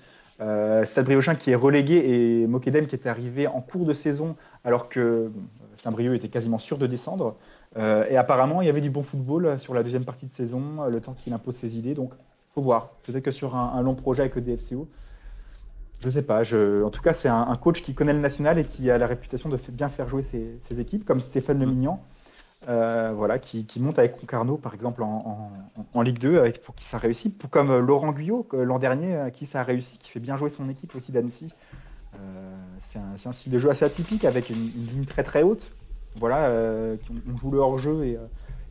Euh, Stade Briochin qui est relégué et Mokedem qui était arrivé en cours de saison alors que Saint-Brieuc était quasiment sûr de descendre. Euh, et apparemment, il y avait du bon football sur la deuxième partie de saison, le temps qu'il impose ses idées. Donc, faut voir. Peut-être que sur un, un long projet avec le DFCO, je sais pas. Je... En tout cas, c'est un, un coach qui connaît le national et qui a la réputation de bien faire jouer ses, ses équipes, comme Stéphane Le Mignan, euh, voilà, qui, qui monte avec Concarneau, par exemple, en, en- Ligue 2, avec, pour qui ça réussit. Pour comme euh, Laurent Guyot, l'an dernier, euh, qui ça a réussi, qui fait bien jouer son équipe aussi d'Annecy. C'est un, un style de jeu assez atypique, avec une, ligne très très haute. Voilà, euh, on, joue le hors-jeu et,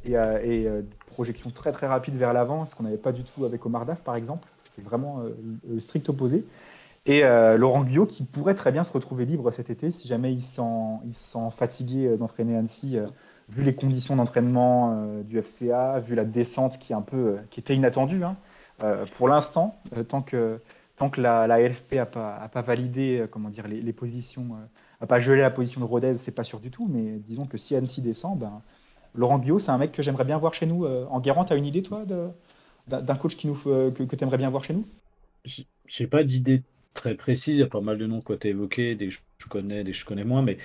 et, et, projection très très rapide vers l'avant, ce qu'on n'avait pas du tout avec Omar Daf, par exemple. C'est vraiment le strict opposé. Et Laurent Guyot qui pourrait très bien se retrouver libre cet été si jamais il se sent, il se sent fatigué d'entraîner Annecy, vu les conditions d'entraînement euh, du FCA, vu la descente qui, est un peu, euh, qui était inattendue. hein. Euh, pour l'instant, tant que, tant que la, la LFP n'a pas, a pas validé comment dire, les, positions, n'a pas gelé la position de Rodez, c'est pas sûr du tout, mais disons que si Annecy descend, ben, Laurent Guyot, c'est un mec que j'aimerais bien voir chez nous. En Guérant, tu as une idée, toi, d'un coach qui nous, que, que tu aimerais bien voir chez nous? J'ai pas d'idée très précise, il y a pas mal de noms qui ont été évoqués, des que je connais, des que je connais moins, mais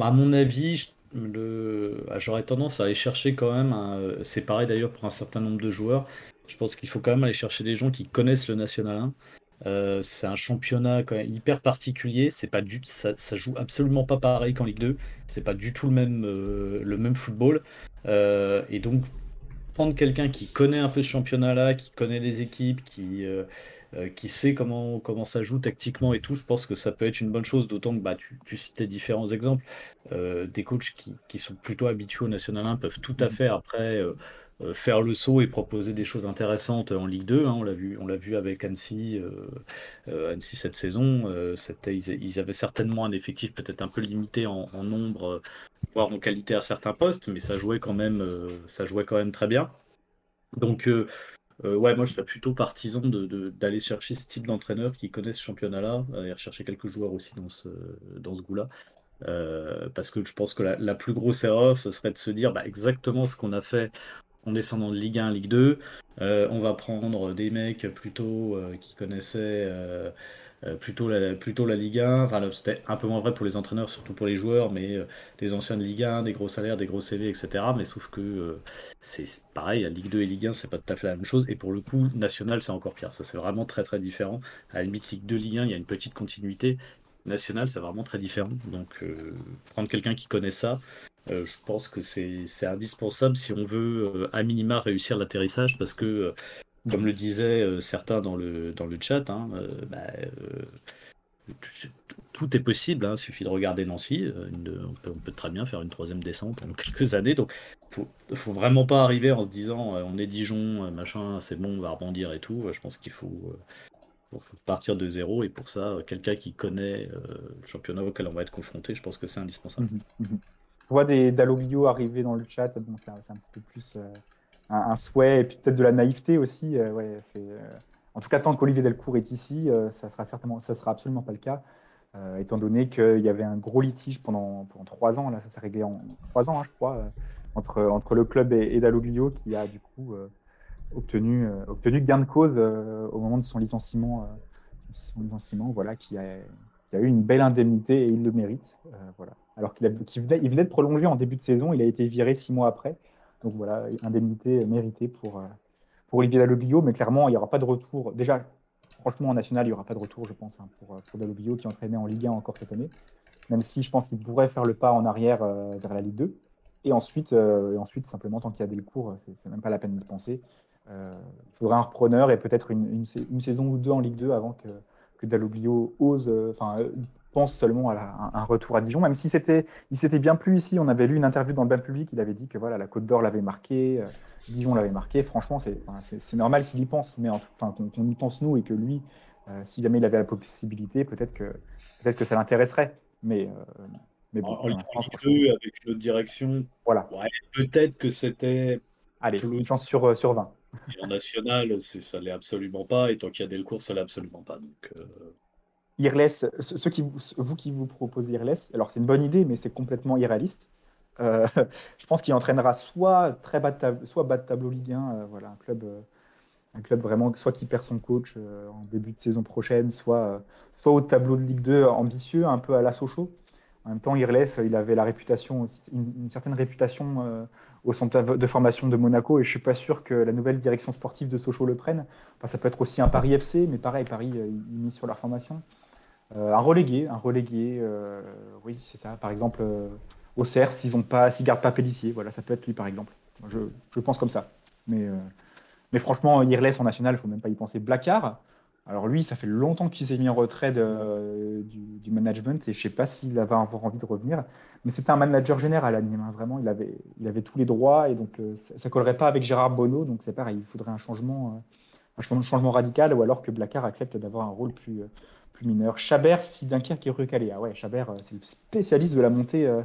à mon avis, ah, j'aurais tendance à aller chercher quand même, c'est pareil d'ailleurs pour un certain nombre de joueurs, je pense qu'il faut quand même aller chercher des gens qui connaissent le National 1. Euh, c'est un championnat quand même hyper particulier, c'est pas du ça, ça joue absolument pas pareil qu'en Ligue 2, c'est pas du tout le même, euh, le même football. Euh, et donc prendre quelqu'un qui connaît un peu ce championnat-là, qui connaît les équipes, qui, euh, qui sait comment, comment ça joue tactiquement et tout, je pense que ça peut être une bonne chose, d'autant que bah, tu, tu citais différents exemples. Euh, des coachs qui, qui sont plutôt habitués au National 1 peuvent tout à fait après euh, faire le saut et proposer des choses intéressantes en Ligue 2. hein. on l'a vu, on l'a vu avec Annecy, Annecy cette saison. c'était, ils, ils avaient certainement un effectif peut-être un peu limité en, en nombre, voire en qualité à certains postes, mais ça jouait quand même, ça jouait quand même très bien. Donc euh, euh, ouais, moi je serais plutôt partisan de, de- d'aller chercher ce type d'entraîneur qui connaissent ce championnat-là, aller rechercher quelques joueurs aussi dans ce, dans ce goût-là. Euh, parce que je pense que la, la plus grosse erreur, ce serait de se dire bah, exactement ce qu'on a fait en descendant de Ligue 1 Ligue 2. Euh, on va prendre des mecs plutôt qui connaissaient euh, plutôt, la, plutôt la Ligue 1. Enfin, c'était un peu moins vrai pour les entraîneurs, surtout pour les joueurs, mais euh, des anciens de Ligue 1, des gros salaires, des gros CV, etc. Mais sauf que euh, c'est pareil, à Ligue 2 et Ligue 1, c'est pas tout à fait la même chose. Et pour le coup, National, c'est encore pire. Ça, c'est vraiment très très différent. À la limite, Ligue 2, Ligue 1, il y a une petite continuité. National, c'est vraiment très différent. Donc, prendre quelqu'un qui connaît ça, je pense que c'est indispensable si on veut à minima réussir l'atterrissage parce que, comme le disaient euh, certains dans le, dans le chat, hein, euh, bah, euh, tout, est possible, hein, il suffit de regarder Nancy. on, peut, très bien faire une troisième descente en quelques années. Donc, faut, faut vraiment pas arriver en se disant on est Dijon, machin, c'est bon, on va rebondir et tout. Je pense qu'il faut, partir de zéro et pour ça, quelqu'un qui connaît le championnat auquel on va être confronté, je pense que c'est indispensable. Je vois des Dalloglio arriver dans le chat. Bon, c'est un, peu plus un, souhait et peut-être de la naïveté aussi. euh, ouais, euh, en tout cas, tant qu'Olivier Delcourt est ici, euh, ça sera certainement, ça sera absolument pas le cas, étant donné qu'il y avait un gros litige pendant, pendant trois ans. Là, ça s'est réglé en trois ans, hein, je crois, entre, entre le club et, et qui a du coup obtenu, obtenu gain de cause au moment de son licenciement, son licenciement, voilà, qui a, eu une belle indemnité et il le mérite, voilà. Alors qu'il il venait de prolonger en début de saison, il a été viré six mois après, donc voilà, indemnité méritée pour, euh, pour Olivier Dalloglio, mais clairement, il n'y aura pas de retour. Déjà, franchement, en national, il n'y aura pas de retour, je pense, hein, pour, pour Dalloglio qui entraînait en Ligue 1 encore cette année, même si je pense qu'il pourrait faire le pas en arrière euh, vers la Ligue 2. Et ensuite, euh, et ensuite simplement, tant qu'il y a Delcourt, c'est c'est même pas la peine de penser. Euh, il faudra un repreneur et peut-être une, une, une saison ou deux en Ligue 2 avant que, que Dalloglio ose, euh, enfin, euh, pense seulement à la- un, un retour à Dijon, même si c'était, il s'était bien plu ici. On avait lu une interview dans le bain public, il avait dit que voilà, la Côte d'Or l'avait marqué, euh, Dijon l'avait marqué. Franchement, c'est, normal qu'il y pense, mais en- enfin, qu'on, y pense nous et que lui, euh, si jamais il avait la possibilité, peut-être que, peut-être que ça l'intéresserait. Mais, euh, mais bon, En, en l'instant, 2, avec notre direction, voilà. ouais, peut-être que c'était Allez, une chance sur, euh, sur 20. Et en national, ça l'est absolument pas. Et tant qu'il y a Delcourt, ça l'est absolument pas. Donc, euh, Irles, ceux qui vous, qui vous proposez Irles, alors c'est une bonne idée, mais c'est complètement irréaliste. Euh, je pense qu'il entraînera soit très bas de soit bas de tableau Ligue 1, euh, voilà, un club, euh, un club vraiment, soit qui perd son coach en début de saison prochaine, soit, soit au tableau de Ligue 2 ambitieux, un peu à la Sochaux. En même temps, Irles, il avait la réputation, une, certaine réputation au centre de formation de Monaco, et je suis pas sûr que la nouvelle direction sportive de Sochaux le prenne. Enfin, ça peut être aussi un Paris FC, mais pareil, Paris, il mise sur leur formation. Euh, un relégué, un relégué, euh, oui, c'est ça. Par exemple, euh, au CERF, s'ils ont pas, gardent pas Pellissier, voilà, ça peut être lui, par exemple. Je, pense comme ça. Mais, mais franchement, Irles en national, il faut même pas y penser. Blacard, alors lui, ça fait longtemps qu'il s'est mis en retrait du, management et je sais pas s'il va avoir envie de revenir. Mais c'était un manager général hein, vraiment. Il avait, avait tous les droits et donc ça, ça collerait pas avec Gérard Bonneau. Donc c'est pareil, il faudrait un changement, un changement- radical ou alors que Blacard accepte d'avoir un rôle plus, mineur. Chabert, si Dunkerque est recalé. Ah ouais, Chabert, euh, c'est le spécialiste de la montée euh,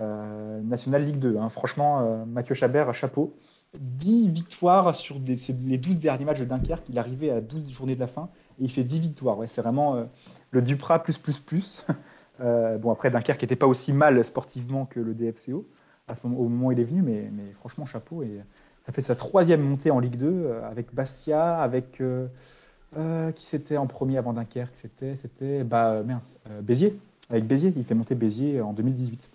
euh, nationale Ligue 2. hein. Franchement, Mathieu Chabert, chapeau. 10 victoires sur les 12 derniers matchs de Dunkerque. Il arrivé à 12 journées de la fin et il fait 10 victoires. Ouais, c'est vraiment le Duprat plus plus plus. Bon, après, Dunkerque n'était pas aussi mal sportivement que le DFCO au moment où il est venu, mais, franchement, chapeau. Et ça fait sa troisième montée en Ligue 2 euh, avec Bastia, avec. Euh, qui c'était en premier avant Dunkerque C'était, c'était, bah euh, euh, Béziers. Avec Béziers, il fait monter Béziers en 2018.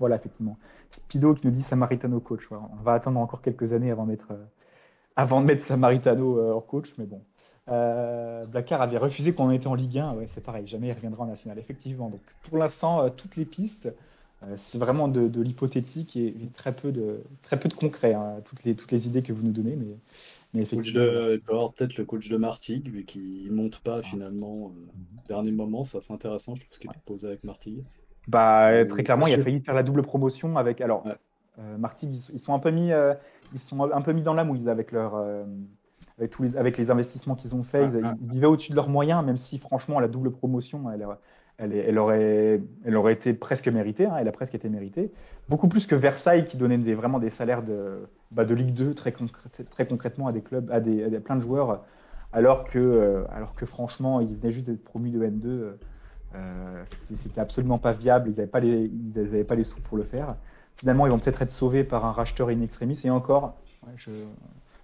Voilà, effectivement. Spido qui nous dit Samaritano coach. On va attendre encore quelques années avant de mettre, Samaritano en coach, mais bon. Avait refusé qu'on était en Ligue 1. Ouais, c'est pareil, jamais il reviendra en National, effectivement. Donc pour l'instant, toutes les pistes, c'est vraiment de, l'hypothétique et, très peu de, très peu de concret, hein, toutes, les, toutes les idées que vous nous donnez. Mais Coach de, il peut y avoir peut-être le coach de Martigues, vu qu'il monte pas finalement. euh, dernier moment, ça c'est intéressant, je trouve ce qu'il proposé avec Martigues. Bah, Euh, très clairement, il a failli faire la double promotion avec. Alors, Ouais. euh, Martigues, ils, ils sont un peu mis, euh, ils sont un peu mis dans la mouise avec leur, euh, avec tous les, avec les investissements qu'ils ont faits. Ils, ils vivaient au-dessus de leurs moyens, même si franchement la double promotion, elle, elle, aurait, été presque méritée. hein, elle a presque été méritée. Beaucoup plus que Versailles, qui donnait vraiment des salaires de, bah, Ligue 2 très, concrè- très concrètement à des clubs, à des, plein de joueurs, alors que, euh, alors que franchement, ils venaient juste d'être promus de N2. euh, c'était- absolument pas viable, ils n'avaient pas, les- sous pour le faire. Finalement, ils vont peut-être être sauvés par un racheteur in extremis. Et encore, je...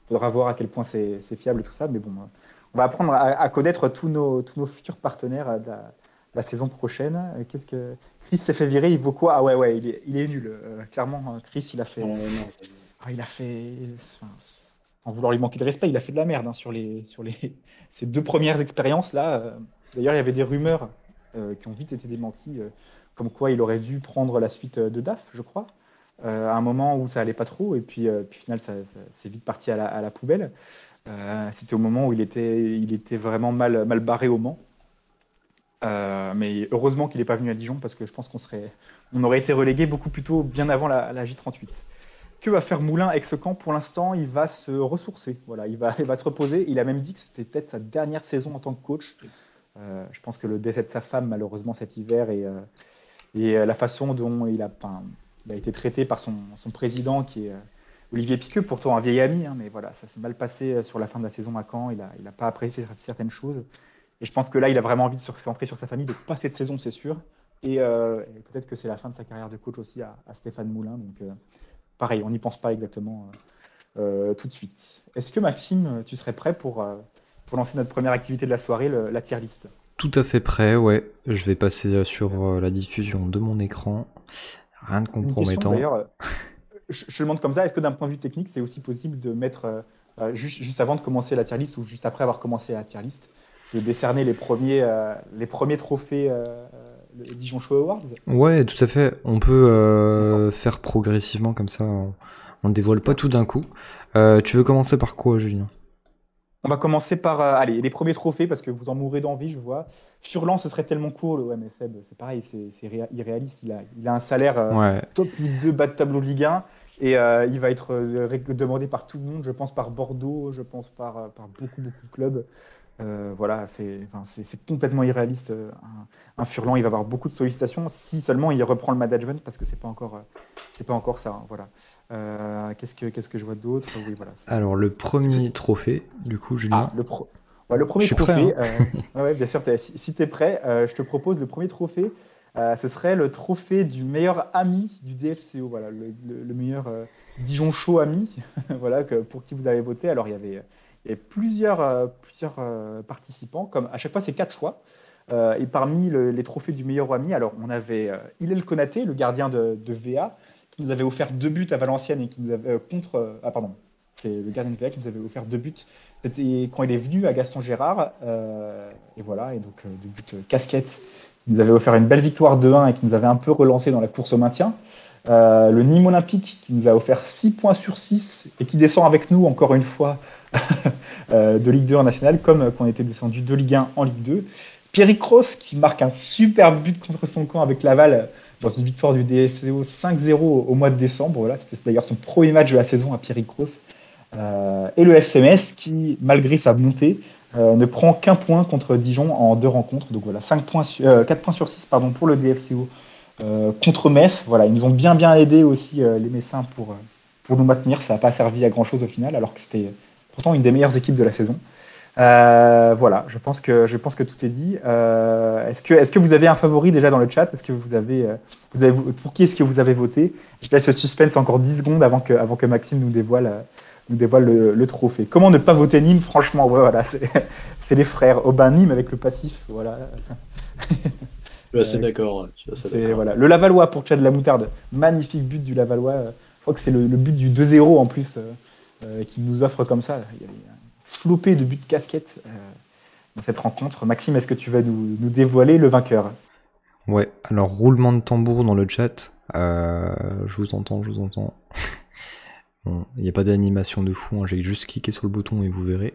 faudra voir à quel point c'est fiable tout ça. Mais bon, on va apprendre à, connaître tous nos, futurs partenaires la saison prochaine. Qu'est-ce que Chris s'est fait virer Il vaut quoi? Ah ouais, ouais, il est, il est nul. Euh, clairement, euh, Chris, il a fait. Ah, il a fait. enfin, sans vouloir lui manquer de respect, il a fait de la merde hein, sur, les, sur les, ces deux premières expériences là. euh. D'ailleurs, il y avait des rumeurs euh, qui ont vite été démenties, euh, comme quoi il aurait dû prendre la suite de DAF, je crois, euh, à un moment où ça allait pas trop, et puis, puis final, ça, ça- c'est vite parti à la, à la poubelle. C'était au moment où il était, il était vraiment mal, mal barré au Mans. Euh, mais heureusement qu'il n'est pas venu à Dijon parce que je pense qu'on serait, on aurait été relégué beaucoup plus tôt, bien avant la, la J38. Que va faire Moulin avec ce camp Pour l'instant, il va se ressourcer. Voilà, il va, il va se reposer. Il a même dit que c'était peut-être sa dernière saison en tant que coach. Euh, je pense que le décès de sa femme, malheureusement, cet hiver, et, euh, la façon dont il a, a été traité par son, président, qui est Olivier Piqueux, pourtant un vieil ami, hein, mais voilà, ça s'est mal passé sur la fin de la saison à Caen. Il n'a il a pas apprécié certaines choses. Et je pense que là, il a vraiment envie de se concentrer sur sa famille, de pas cette saison, c'est sûr. Et, euh, et peut-être que c'est la fin de sa carrière de coach aussi à, à Stéphane Moulin. Donc, euh, pareil, on n'y pense pas exactement euh, tout de suite. Est-ce que Maxime, tu serais prêt pour, pour lancer notre première activité de la soirée, le- la tier list? Tout à fait prêt, ouais. Je vais passer sur la diffusion de mon écran. Rien de question, compromettant. d'ailleurs, euh, je, je le demande comme ça, est-ce que d'un point de vue technique, c'est aussi possible de mettre, juste, juste avant de commencer la tier list ou juste après avoir commencé la tier list, de décerner les premiers, euh, les premiers trophées euh, euh, le Dijon Show Awards Ouais, tout à fait. On peut euh, faire progressivement comme ça. On, on dévoile pas tout d'un coup. Tu veux commencer par quoi, Julien? On va commencer par allez, les premiers trophées parce que vous en mourrez d'envie, je vois. Furlan, ce serait tellement cool. Ouais, mais Seb, c'est pareil, c'est c'est réa- irréaliste. Il a, il a un salaire Ouais. top Ligue 2, bas de tableau Ligue 1. Et euh, il va être demandé par tout le monde, je pense par Bordeaux, je pense par, par beaucoup, beaucoup de clubs. Euh, voilà, c'est enfin, complètement irréaliste. euh, Un, un Furlan, il va avoir beaucoup de sollicitations si seulement il reprend le management parce que c'est pas encore, euh, c'est pas encore ça. hein, voilà. Euh, Qu'est-ce que qu'est-ce que je vois d'autre? Oui, voilà. c'est- Alors, le premier trophée, du coup, Julien. ah, le, pro- ouais, le premier Je suis prêt, trophée, euh, ouais, ouais, bien sûr, si, si tu es prêt, je te propose le premier trophée. Ce serait le trophée du meilleur ami du DFCO, voilà, le, le- le meilleur Dijon Chaud ami, voilà, que, pour qui vous avez voté. Alors, il y avait, il y avait plusieurs, euh, euh, participants, comme à chaque fois, c'est quatre choix. Euh, et parmi le- les trophées du meilleur ami, alors on avait euh, Hillel Konaté, le gardien de, de VA, qui nous avait offert deux buts à Valenciennes et qui nous avait contre. ah, pardon, c'est le gardien de VA qui nous avait offert deux buts c'était quand il est venu à Gaston Gérard. et voilà, et donc euh, de but euh, casquette. Il nous avait offert une belle victoire 2-1 et qui nous avait un peu relancé dans la course au maintien. Le Nîmes Olympique qui nous a offert 6 points sur 6 et qui descend avec nous encore une fois de Ligue 2 en nationale, comme euh, quand on était descendu de Ligue 1 en Ligue 2. Pierrick Ross qui marque un super but contre son camp avec Laval euh, dans une victoire du DFCO 5-0 au mois de décembre. Voilà, C'était d'ailleurs son premier match de la saison à Pierrick Ross. Euh, et le FCMS qui, malgré sa montée, euh, ne prend qu'un point contre Dijon en deux rencontres. Donc voilà, 5 points sur- euh, 4 points sur 6 pardon, pour le DFCO euh, contre Metz. Voilà, ils nous ont bien bien aidé aussi, euh, les Messins, pour, euh, pour nous maintenir. Ça n'a pas servi à grand chose au final, alors que c'était pourtant une des meilleures équipes de la saison. Euh, voilà, je pense que je pense que tout est dit. Euh, est-ce que est-ce que vous avez un favori déjà dans le chat? Est-ce que vous avez, euh, vous avez pour qui est-ce que vous avez voté? Je laisse le suspense encore 10 secondes avant que avant que Maxime nous dévoile nous dévoile le, le trophée. Comment ne pas voter Nîmes Franchement, ouais, voilà, c'est c'est les frères Aubin Nîmes avec le passif, voilà. Je suis assez d'accord. voilà. Le Lavallois pour Tchad de la moutarde. Magnifique but du Lavallois. Je crois que c'est le, le but du 2-0 en plus qui nous offre comme ça. Il y a un flopé de buts de casquette euh, dans cette rencontre. Maxime, est-ce que tu vas nous, dévoiler le vainqueur? Ouais, alors roulement de tambour dans le chat. Euh, je vous entends, je vous entends. Il n'y a pas d'animation de fou, hein, j'ai juste cliqué sur le bouton et vous verrez.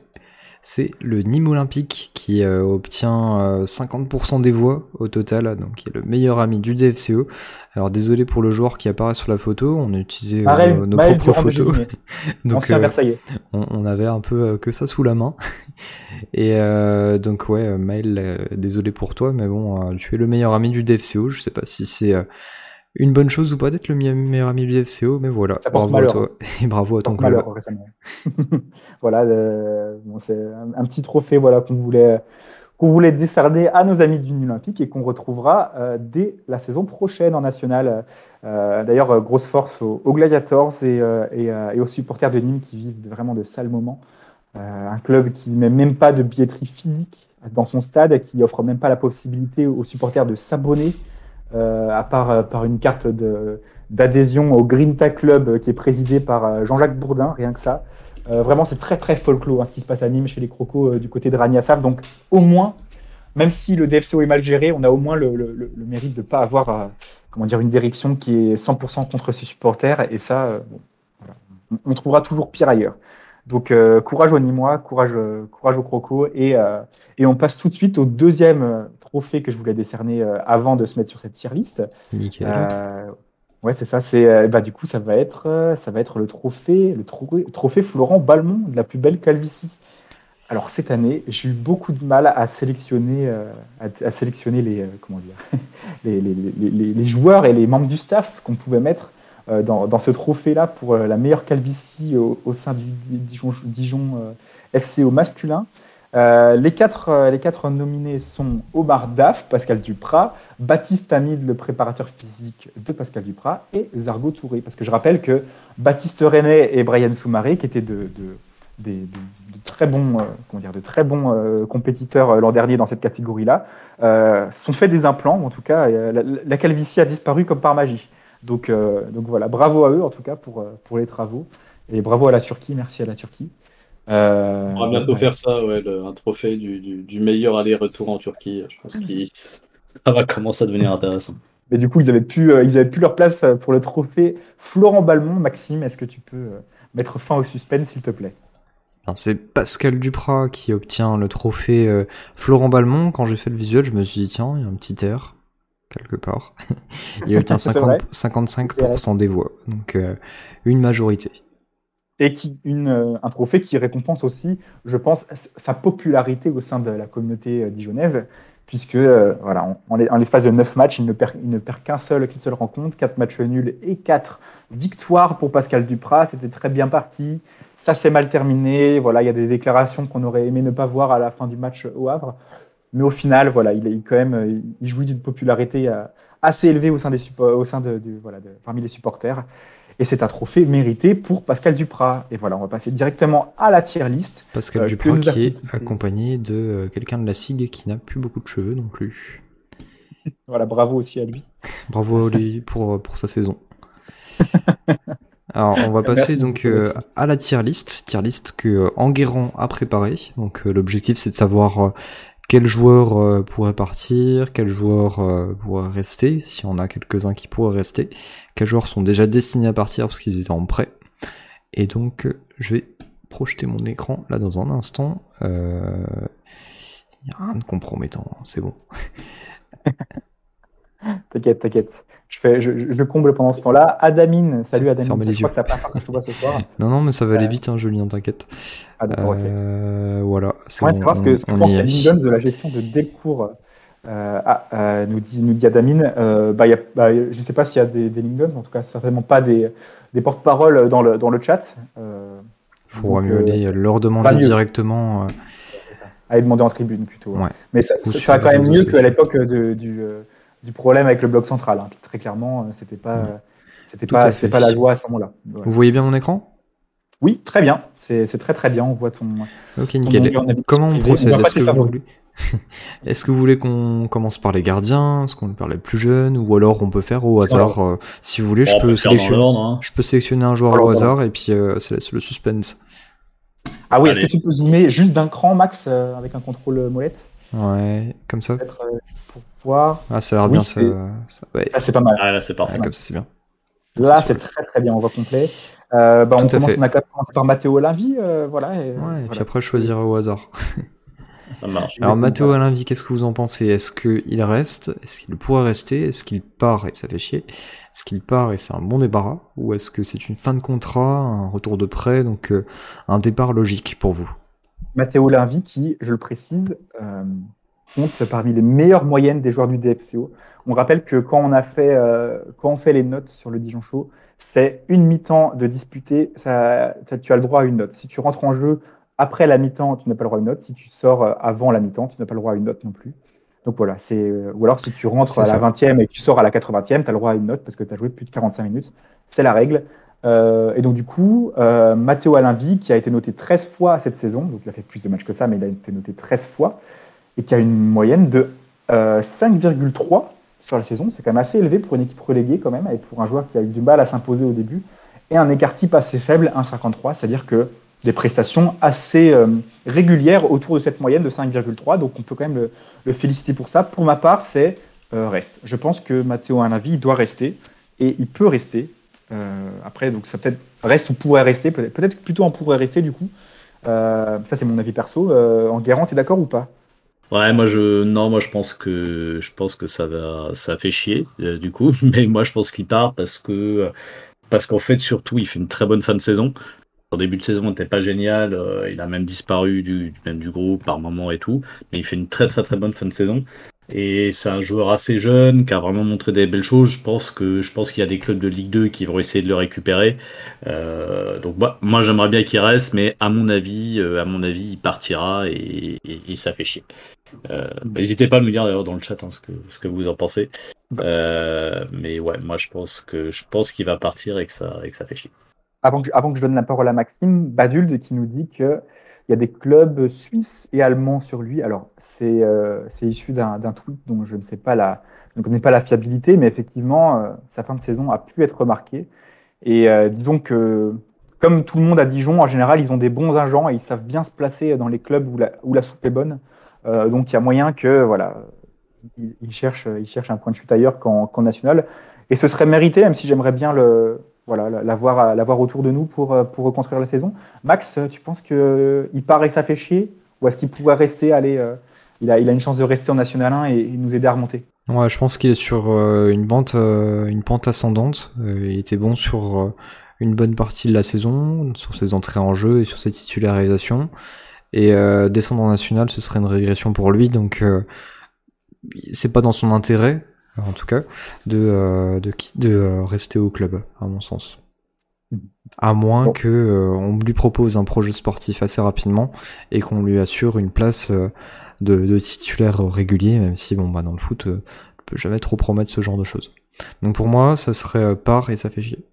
C'est le Nîmes Olympique qui euh, obtient euh, 50% des voix au total, donc qui est le meilleur ami du DFCO. Alors désolé pour le joueur qui apparaît sur la photo, on a utilisé euh, nos propres photos. Donc euh, on, on avait un peu euh, que ça sous la main. Et euh, donc ouais, euh, Maël, euh, désolé pour toi, mais bon, euh, tu es le meilleur ami du DFCO. Je sais pas si c'est euh, une bonne chose ou pas d'être le meilleur ami du DFCO, mais voilà, Ça bravo à toi et bravo à ton club. malheur voilà, bon, c'est un, petit trophée voilà, qu'on voulait, qu'on voulait décerner à nos amis du Nîmes Olympique et qu'on retrouvera euh, dès la saison prochaine en national. Euh, D'ailleurs, euh, grosse force aux, aux Gladiators et, euh, et, et aux supporters de Nîmes qui vivent vraiment de sales moments. Un club qui ne met même pas de billetterie physique dans son stade, qui offre même pas la possibilité aux supporters de s'abonner, à part euh, par une carte d'adhésion au Grinta Club euh, qui est présidé par euh, Jean-Jacques Bourdin, rien que ça. Euh, vraiment, c'est très très folklore hein, ce qui se passe à Nîmes chez les Crocos euh, du côté de Ragnassaf. Donc, au moins, même si le DFCO est mal géré, on a au moins le, le- le- mérite de ne pas avoir euh, comment dire, une direction qui est 100% contre ses supporters. Et ça, euh, on trouvera toujours pire ailleurs. Donc, euh, courage aux Nîmois, courage, euh, courage aux Crocos. Et, euh, et on passe tout de suite au deuxième trophée que je voulais décerner avant de se mettre sur cette tier list. Nickel. Euh, ouais, c'est ça. C'est bah du coup ça va être ça va être le trophée le tro- trophée Florent Balmont de la plus belle calvitie. Alors cette année, j'ai eu beaucoup de mal à sélectionner à, à sélectionner les comment dire les, les, les- joueurs et les membres du staff qu'on pouvait mettre dans, dans ce trophée là pour euh, la meilleure calvitie au, sein du Dijon, Dijon euh, FC au masculin. Euh, les, quatre, euh, les quatre nominés sont Omar Daf, Pascal Duprat, Baptiste Hamid, le préparateur physique de Pascal Duprat, et Zargo Touré. Parce que je rappelle que Baptiste René et Brian Soumaré, qui étaient de, de- très bons, euh, comment dire, de très bons euh, compétiteurs euh, l'an dernier dans cette catégorie-là, euh, sont fait des implants. ou En tout cas, euh, la, la calvitie a disparu comme par magie. Donc, euh, donc voilà, bravo à eux en tout cas pour, euh, pour les travaux. Et bravo à la Turquie, merci à la Turquie. Euh, On va bientôt ouais. faire ça, ouais, le- un trophée du, du- du meilleur aller-retour en Turquie. Je pense que ça va commencer à devenir intéressant. Mais du coup, ils avaient plus, euh, ils avaient plus leur place euh, pour le trophée Florent Balmont. Maxime, est-ce que tu peux euh, mettre fin au suspense, s'il te plaît? C'est Pascal Duprat qui obtient le trophée euh, Florent Balmont. Quand j'ai fait le visuel, je me suis dit, tiens, il y a un petit air, quelque part. il obtient C'est 50 vrai. 55% des voix, donc euh, une majorité. Et qui, une, euh, un trophée qui récompense aussi, je pense, sa popularité au sein de la communauté euh, dijonnaise, puisque euh, voilà, en, en l'e- en l'espace de 9 matchs, il ne perd, il ne perd qu'un seul, qu'une seule rencontre, 4 matchs nuls et 4 victoires pour Pascal Duprat. C'était très bien parti. Ça s'est mal terminé. Voilà, il y a des déclarations qu'on aurait aimé ne pas voir à la fin du match au Havre. Mais au final, voilà, il, est quand même, euh, il jouit d'une popularité euh, assez élevée au sein des au sein de, voilà, de- parmi les supporters. Et c'est un trophée mérité pour Pascal Duprat. Et voilà, on va passer directement à la tier list. Pascal Euh, Duprat qui est accompagné de euh, quelqu'un de la SIG qui n'a plus beaucoup de cheveux non plus. Voilà, bravo aussi à lui. Bravo à lui pour, pour sa saison. Alors, on va passer Merci donc euh, à la tier list, tier list que euh, Enguerrand a préparé. Donc, euh, l'objectif c'est de savoir euh, quel joueur euh, pourrait partir, quel joueur euh, pourrait rester, si on a quelques-uns qui pourraient rester, quels joueurs sont déjà destinés à partir parce qu'ils étaient en prêt. Et donc, euh, je vais projeter mon écran là dans un instant. Il n'y a rien de compromettant, hein, c'est bon. T'inquiète, t'inquiète. Je, fais, je, je le comble pendant ce temps-là. Adamine, salut Adamine. Fermez les je crois yeux. que c'est la première fois que je te vois ce soir. Non, non, mais ça va aller Euh, vite, hein, Julien, t'inquiète. Ah, d'accord, ok. Euh, voilà, c'est Ouais, savoir ce que, ce que pense de la gestion de Delcourt. Euh, ah, euh, nous, dit, nous dit Adamine. Bah, y a, bah, je ne sais pas s'il y a des, des Lindon, en tout cas certainement pas des, des porte-paroles dans le, dans le chat. Euh, Faudra mieux aller leur demander directement. à demander en tribune plutôt. Ouais. Mais ça, ça sera quand même mieux qu'à l'époque de- du, du problème avec le bloc central. hein. Très clairement, euh, c'était pas, c'était Tout à pas, c'était pas la joie à ce moment-là. Voilà. Vous voyez bien mon écran? Oui, très bien. C'est très très bien. On voit ton. Ok, ton nickel. Comment on procède? Est-ce que, vous. Est-ce que vous voulez qu'on commence par les gardiens? Est-ce qu'on parle les plus jeunes? Ou alors on peut faire au hasard euh, Si vous voulez, je peux sélectionner. hein. Je peux sélectionner un joueur Alors, au voilà. hasard et puis euh, ça laisse le suspense. Ah oui, est-ce que tu peux zoomer juste d'un cran, Max, euh, avec un contrôle molette? Ouais, comme ça. Peut-être euh, juste pour voir. Ah, ça a l'air Oui, bien. Ça... c'est- ça- Ouais, Ah, c'est pas mal. Ah, là, c'est parfait. comme ça c'est bien. Là, c'est c'est très très bien. On voit complet. Euh, bah, on Tout à commence, fait. on a quand même commencé par Matteo Linvi, euh, voilà. et, Ouais, et voilà. puis après, je choisirai au hasard. Ça marche. Alors, Matteo pas. Alinvi, qu'est-ce que vous en pensez? Est-ce qu'il reste? Est-ce qu'il pourrait rester? Est-ce qu'il part? Et ça fait chier Est-ce qu'il part et c'est un bon débarras? Ou est-ce que c'est une fin de contrat, un retour de prêt, donc euh, un départ logique pour vous Matteo Linvi, qui, je le précise, euh, compte parmi les meilleures moyennes des joueurs du DFCO. On rappelle que quand on a fait, euh, quand on fait les notes sur le Dijon Show, c'est une mi-temps de ça, ça- tu as le droit à une note. Si tu rentres en jeu après la mi-temps, tu n'as pas le droit à une note. Si tu sors euh, avant la mi-temps, tu n'as pas le droit à une note non plus. Donc voilà, c'est ou alors si tu rentres à la ça. 20e et que tu sors à la 80e, tu as le droit à une note parce que tu as joué plus de 45 minutes. C'est la règle. Euh, et donc du coup, euh, Matteo Alinvi, qui a été noté 13 fois cette saison, donc il a fait plus de matchs que ça, mais il a été noté 13 fois, et qui a une moyenne de euh, 5,3 sur la saison. C'est quand même assez élevé pour une équipe reléguée quand même, et pour un joueur qui a eu du mal à s'imposer au début, et un écart type assez faible, 1,53, c'est-à-dire que des prestations assez euh, régulières autour de cette moyenne de 5,3, donc on peut quand même le, le féliciter pour ça. Pour ma part, c'est euh, reste. Je pense que Matteo Alinvi doit rester, et il peut rester. Euh, après, donc ça peut-être reste ou pourrait rester, peut-être plutôt en pourrait rester du coup. Euh, ça c'est mon avis perso. Euh, en Guérant, t'es d'accord ou pas? Ouais, moi je non, moi je pense que je pense que ça va ça fait chier du coup, mais moi je pense qu'il part parce que parce qu'en fait surtout il fait une très bonne fin de saison. Son début de saison n'était pas génial, il a même disparu du- même du groupe par moment et tout, mais il fait une très très très bonne fin de saison. Et c'est un joueur assez jeune qui a vraiment montré des belles choses. Je pense que je pense qu'il y a des clubs de Ligue 2 qui vont essayer de le récupérer. Euh, donc bah, moi j'aimerais bien qu'il reste, mais à mon avis, euh, à mon avis, il partira et, et- et ça fait chier. Euh, N'hésitez pas à me dire d'ailleurs dans le chat hein, ce, que, ce que vous en pensez. Euh, mais ouais, moi je pense que je pense qu'il va partir et que ça et que ça fait chier. avant que, avant que je donne la parole à Maxime, Baduld qui nous dit qu'il y a des clubs suisses et allemands sur lui. Alors, c'est euh, issu d'un tweet dont je ne pas la, connais pas la fiabilité, mais effectivement, euh, sa fin de saison a pu être remarquée. Et euh, disons que, comme tout le monde à Dijon, en général, ils ont des bons agents et ils savent bien se placer dans les clubs où la, soupe est bonne. Euh, donc, il y a moyen que, voilà, ils, cherchent, un point de chute ailleurs qu'en qu'en national. Et ce serait mérité, même si j'aimerais bien le, voilà, l'avoir l'avoir autour de nous pour, euh, pour reconstruire la saison. Max, tu penses qu'il part et ça fait chier Ou est-ce qu'il pourrait rester aller, euh, il, a, une chance de rester en National 1 et, nous aider à remonter? Ouais, je pense qu'il est sur euh, une pente, euh, une pente ascendante. Euh, il était bon sur euh, une bonne partie de la saison, sur ses entrées en jeu et sur ses titularisations. Et euh, descendre en national, ce serait une régression pour lui, donc euh, c'est pas dans son intérêt, en tout cas, de euh, de, qui- de euh, rester au club, à mon sens. À moins que euh, on lui propose un projet sportif assez rapidement et qu'on lui assure une place euh, de, de titulaire régulier, même si bon bah dans le foot, euh, on peut jamais trop promettre ce genre de choses. Donc pour moi, ça serait part et ça fait chier.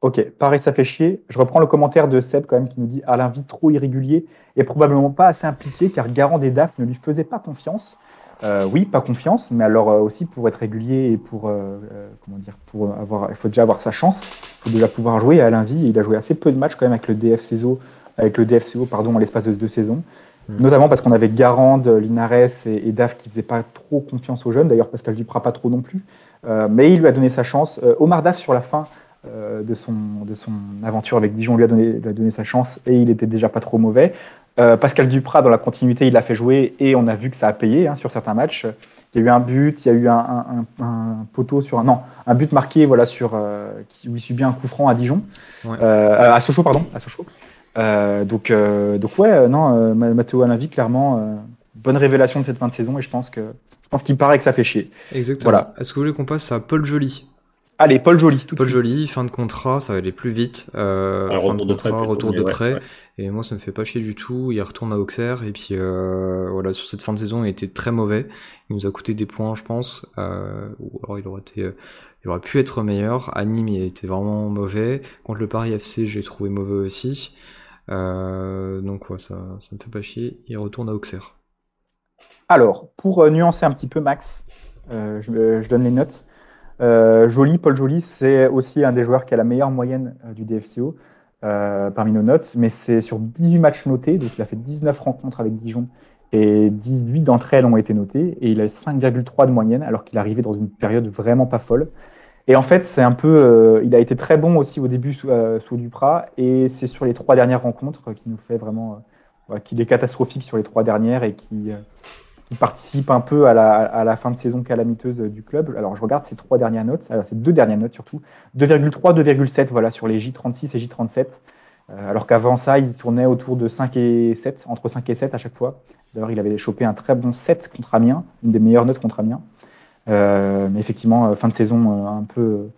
Ok, pareil, ça fait chier. Je reprends le commentaire de Seb quand même qui nous dit Alain Vie trop irrégulier et probablement pas assez impliqué car Garant des DAF ne lui faisait pas confiance. Euh, oui, pas confiance, mais alors euh, aussi pour être régulier et pour euh, comment dire, pour avoir, il faut déjà avoir sa chance, il faut déjà pouvoir jouer. Alain Vie, il a joué assez peu de matchs quand même avec le DFCO, avec le DFCO pardon, en l'espace de deux saisons, Mm. notamment parce qu'on avait Garande, Linares et, et Daf qui faisaient pas trop confiance aux jeunes. D'ailleurs, Pascal Duprat pas trop non plus, mais il lui a donné sa chance. Omar Daf sur la fin de, son, de son aventure avec Dijon lui a, donné, lui a donné sa chance et il était déjà pas trop mauvais. Euh, Pascal Duprat, dans la continuité, il l'a fait jouer et on a vu que ça a payé hein, sur certains matchs. Il y a eu un but, il y a eu un, un- un- un poteau sur un. Non, un but marqué voilà, sur, euh, qui, où il subit un coup franc à Dijon. Ouais. Euh, à Sochaux, pardon. À Sochaux. Donc, donc, ouais, non, Ma- Matteo Alavi, clairement, bonne révélation de cette fin de saison et je pense que je pense qu'il paraît que ça fait chier. Exactement. Voilà. Est-ce que vous voulez qu'on passe à Paul Joly? Allez, Paul Joly, tout Paul. Joly, fin de contrat, ça va aller plus vite. Euh, Alors, fin retour de de prêt contrat, retour de prêt. ouais. Et moi, ça me fait pas chier du tout. Il retourne à Auxerre. Et puis, euh, voilà, sur cette fin de saison, il était très mauvais. Il nous a coûté des points, je pense. Euh, ou alors, il aurait été, euh, il aurait pu être meilleur. À Nîmes, il était vraiment mauvais. Contre le Paris FC, j'ai trouvé mauvais aussi. Euh, donc, ouais, ça, ça me fait pas chier. Il retourne à Auxerre. Alors, pour nuancer un petit peu Max, je, je donne les notes. Euh, Paul Joly, c'est aussi un des joueurs qui a la meilleure moyenne euh, du DFCO euh, parmi nos notes, mais c'est sur 18 matchs notés, donc il a fait 19 rencontres avec Dijon et 18 d'entre elles ont été notées et il a 5,3 de moyenne alors qu'il arrivait dans une période vraiment pas folle. Et en fait, c'est un peu, il a été très bon aussi au début sous, Duprat, et c'est sur les trois dernières rencontres qui nous fait vraiment, qu'il est catastrophique sur les trois dernières et qui, qui participe un peu à la, fin de saison calamiteuse du club. Alors je regarde ces trois dernières notes, alors ces deux dernières notes surtout, 2,3, 2,7 voilà sur les J36 et J37. Euh, alors qu'avant ça, il tournait autour de 5 et 7, entre 5 et 7 à chaque fois. D'ailleurs, il avait chopé un très bon 7 contre Amiens, une des meilleures notes contre Amiens. Euh, mais effectivement, euh, fin de saison un peu,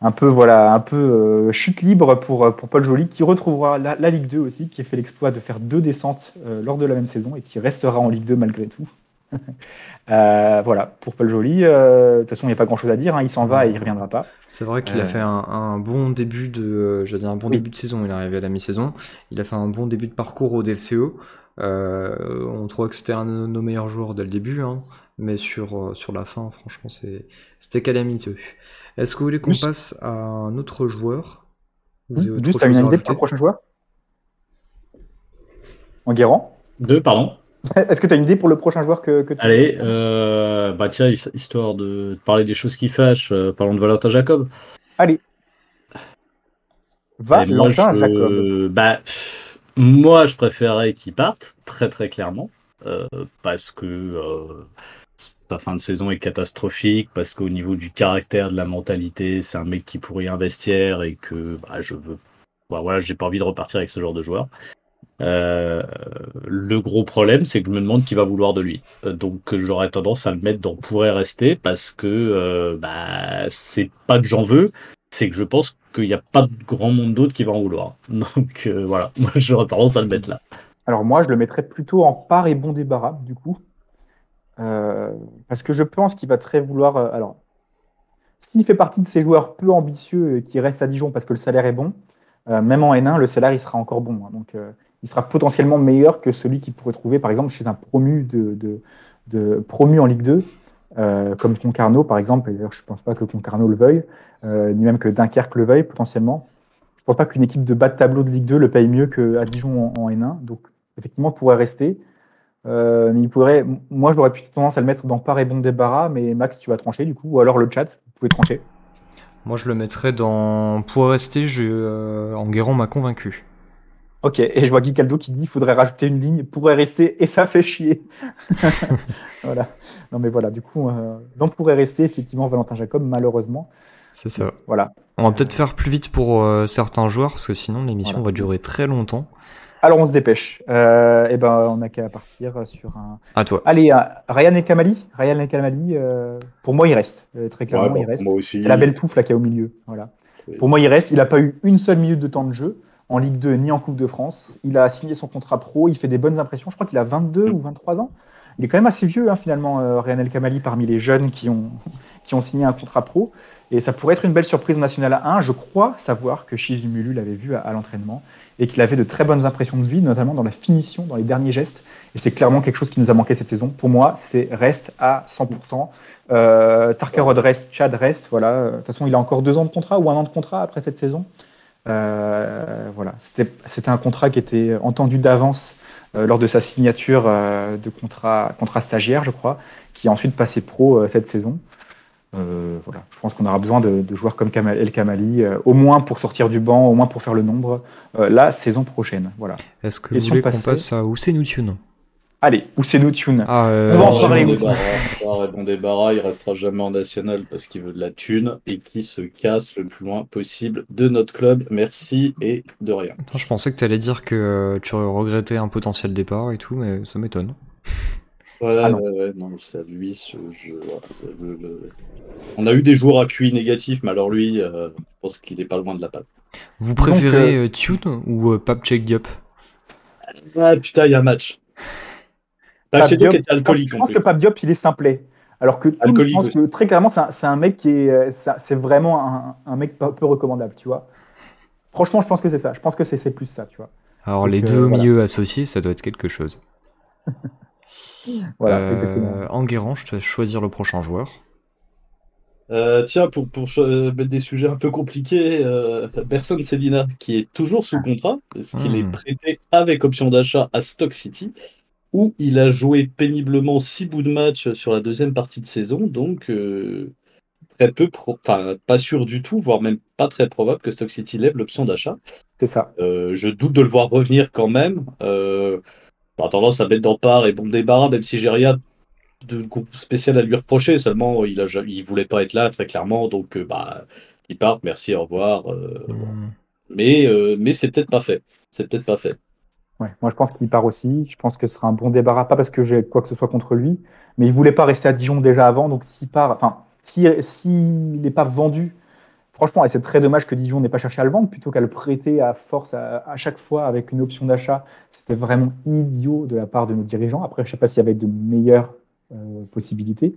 un peu, voilà, un peu chute libre pour, Paul Joly, qui retrouvera la, Ligue 2 aussi, qui a fait l'exploit de faire deux descentes lors de la même saison et qui restera en Ligue 2 malgré tout. Euh, voilà, pour Paul Joly, euh, de toute façon, il n'y a pas grand-chose à dire, hein, il s'en va et il ne reviendra pas. C'est vrai qu'il Euh, a fait un, un bon début de, euh, dire un bon Oui. début de saison. Il est arrivé à la mi-saison. Il a fait un bon début de parcours au DFCO. Euh, on trouvait que c'était un de nos meilleurs joueurs dès le début, hein, mais sur euh, sur la fin, franchement, c'est c'était calamiteux. Est-ce que vous voulez qu'on Juste- passe à un autre joueur? Vous avez autre Juste, tu as une à idée pour le prochain joueur? En Guérand Deux, pardon. Est-ce que tu as une idée pour le prochain joueur que, que tu Allez, euh, bah tiens, his- histoire de parler des choses qui fâchent, euh, parlons de Valentin Jacob. Allez. Va, Et moi, Lantin, je- Jacob. Bah, moi, je préférais qu'il parte, très très clairement, euh, parce que sa fin de saison est catastrophique, parce qu'au niveau du caractère, de la mentalité, c'est un mec qui pourrait investir et que bah, je veux. bah, voilà, j'ai pas envie de repartir avec ce genre de joueur. Euh, le gros problème, c'est que je me demande qui va vouloir de lui. Euh, Donc j'aurais tendance à le mettre dans pourrait rester parce que euh, bah, c'est pas que j'en veux, c'est que je pense qu'il n'y a pas de grand monde d'autres qui va en vouloir. Donc voilà, moi j'aurais tendance à le mettre là. Alors moi, je le mettrais plutôt en part et bon débarras, du coup. Parce que je pense qu'il va très vouloir... alors, s'il fait partie de ces joueurs peu ambitieux qui restent à Dijon parce que le salaire est bon, même en N1, le salaire, il sera encore bon. hein. donc, il sera potentiellement meilleur que celui qu'il pourrait trouver, par exemple, chez un promu, de, promu en Ligue 2, euh, comme Concarneau, par exemple. D'ailleurs, je ne pense pas que Concarneau le veuille, euh, ni même que Dunkerque le veuille, potentiellement. Je ne pense pas qu'une équipe de bas de tableau de Ligue 2 le paye mieux qu'à Dijon en, en N1. Donc, effectivement, il pourrait rester. Euh, mais il pourrait, moi, j'aurais plutôt tendance à le mettre dans part et bon mais Max, tu vas trancher du coup, ou alors le chat, vous pouvez trancher. Moi, je le mettrais dans pour rester. Je, euh, Enguerrand m'a convaincu. Ok, et je vois Guy Caldo qui dit qu'il faudrait rajouter une ligne, pourrait rester, et ça fait chier. voilà. Non, mais voilà, du coup, euh, dans pourrait rester, effectivement, Valentin Jacob, malheureusement. C'est ça. Voilà. On va peut-être faire plus vite pour euh, certains joueurs parce que sinon l'émission Voilà. va durer très longtemps. Alors, on se dépêche. Euh, et ben, on n'a qu'à partir sur un. À toi. Allez, euh, Ryan El Kamali. Ryan El Kamali, euh, pour moi, il reste. Euh, très clairement, Ouais, il bon, reste. moi aussi. C'est la belle touffe là qui est au milieu. Voilà. Oui. Pour moi, il reste. Il n'a pas eu une seule minute de temps de jeu en Ligue 2 ni en Coupe de France. Il a signé son contrat pro. Il fait des bonnes impressions. Je crois qu'il a 22 ou 23 ans. Il est quand même assez vieux, hein, finalement, euh, Ryan El Kamali, parmi les jeunes qui ont, qui ont signé un contrat pro. Et ça pourrait être une belle surprise au National 1. Je crois savoir que Shizumulu l'avait vu à, à l'entraînement et qu'il avait de très bonnes impressions de lui, notamment dans la finition, dans les derniers gestes. Et c'est clairement quelque chose qui nous a manqué cette saison. Pour moi, c'est reste à 100%. Euh, Tarkarod reste, Chad reste. Voilà. De toute façon, il a encore deux ans de contrat ou un an de contrat après cette saison. Euh, voilà. C'était c'était un contrat qui était entendu d'avance euh, lors de sa signature euh, de contrat, contrat stagiaire, je crois, qui a ensuite passé pro euh, cette saison. Euh, voilà. Je pense qu'on aura besoin de, de joueurs comme Kamal- El Kamali, euh, au moins pour sortir du banc, au moins pour faire le nombre, euh, la saison prochaine. Voilà. Est-ce que vous voulez qu'on passe à Ousseinou Tune Allez, Ousseinou Tune. Ah, euh, On va en Bon parler, débarras, Ousseinou. bon débarras, bon débarras, il restera jamais en national parce qu'il veut de la thune et qui se casse le plus loin possible de notre club. Merci et de rien. Attends, je pensais que tu allais dire que euh, tu regrettais un potentiel départ et tout, mais ça m'étonne. Voilà, Ah non. ouais, ouais, non, c'est à lui. ce- je- voilà, c'est le- le- On a eu des joueurs à QI négatifs, mais alors lui, euh, je pense qu'il est pas loin de la patte. Vous préférez euh, Tune ou euh, Pap Check Diop? Ah putain, il y a un match. Pape Diop, je pense- Je que Pape Diop, il est simplet. Alors que je pense que très clairement, c'est un, c'est un mec qui est, euh, c'est vraiment un, un mec pas peu recommandable, tu vois. Franchement, je pense que c'est ça. Je pense que c'est plus ça, tu vois. Alors Donc, les euh, deux au voilà. milieu associés, ça doit être quelque chose. Voilà, Euh, exactement. Enguerrand, je te laisse choisir le prochain joueur. Euh, tiens, pour, euh, mettre des sujets un peu compliqués, euh, Berson Selina, qui est toujours sous contrat, parce qu'il est Hmm. prêté avec option d'achat à Stock City, où il a joué péniblement six bouts de match sur la deuxième partie de saison, donc euh, très peu, enfin pas sûr du tout, voire même pas très probable que Stock City lève l'option d'achat. C'est ça. Euh, je doute de le voir revenir quand même. Euh, j'aurais tendance à mettre dans part et bon débarras, même si j'ai rien de spécial à lui reprocher. Seulement, il a, il voulait pas être là très clairement, donc euh, bah, il part. Merci, au revoir. Hmm. mais mais c'est peut-être pas fait. C'est peut-être pas fait. Moi je pense qu'il part aussi. Je pense que ce sera un bon débarras, pas parce que j'ai quoi que ce soit contre lui, mais il voulait pas rester à Dijon déjà avant, donc s'il part, enfin, si s'il n'est pas vendu, franchement, et c'est très dommage que Dijon n'ait pas cherché à le vendre plutôt qu'à le prêter à force à, chaque fois avec une option d'achat. C'était vraiment idiot de la part de nos dirigeants. Après, je sais pas s'il y avait de meilleures euh, possibilités.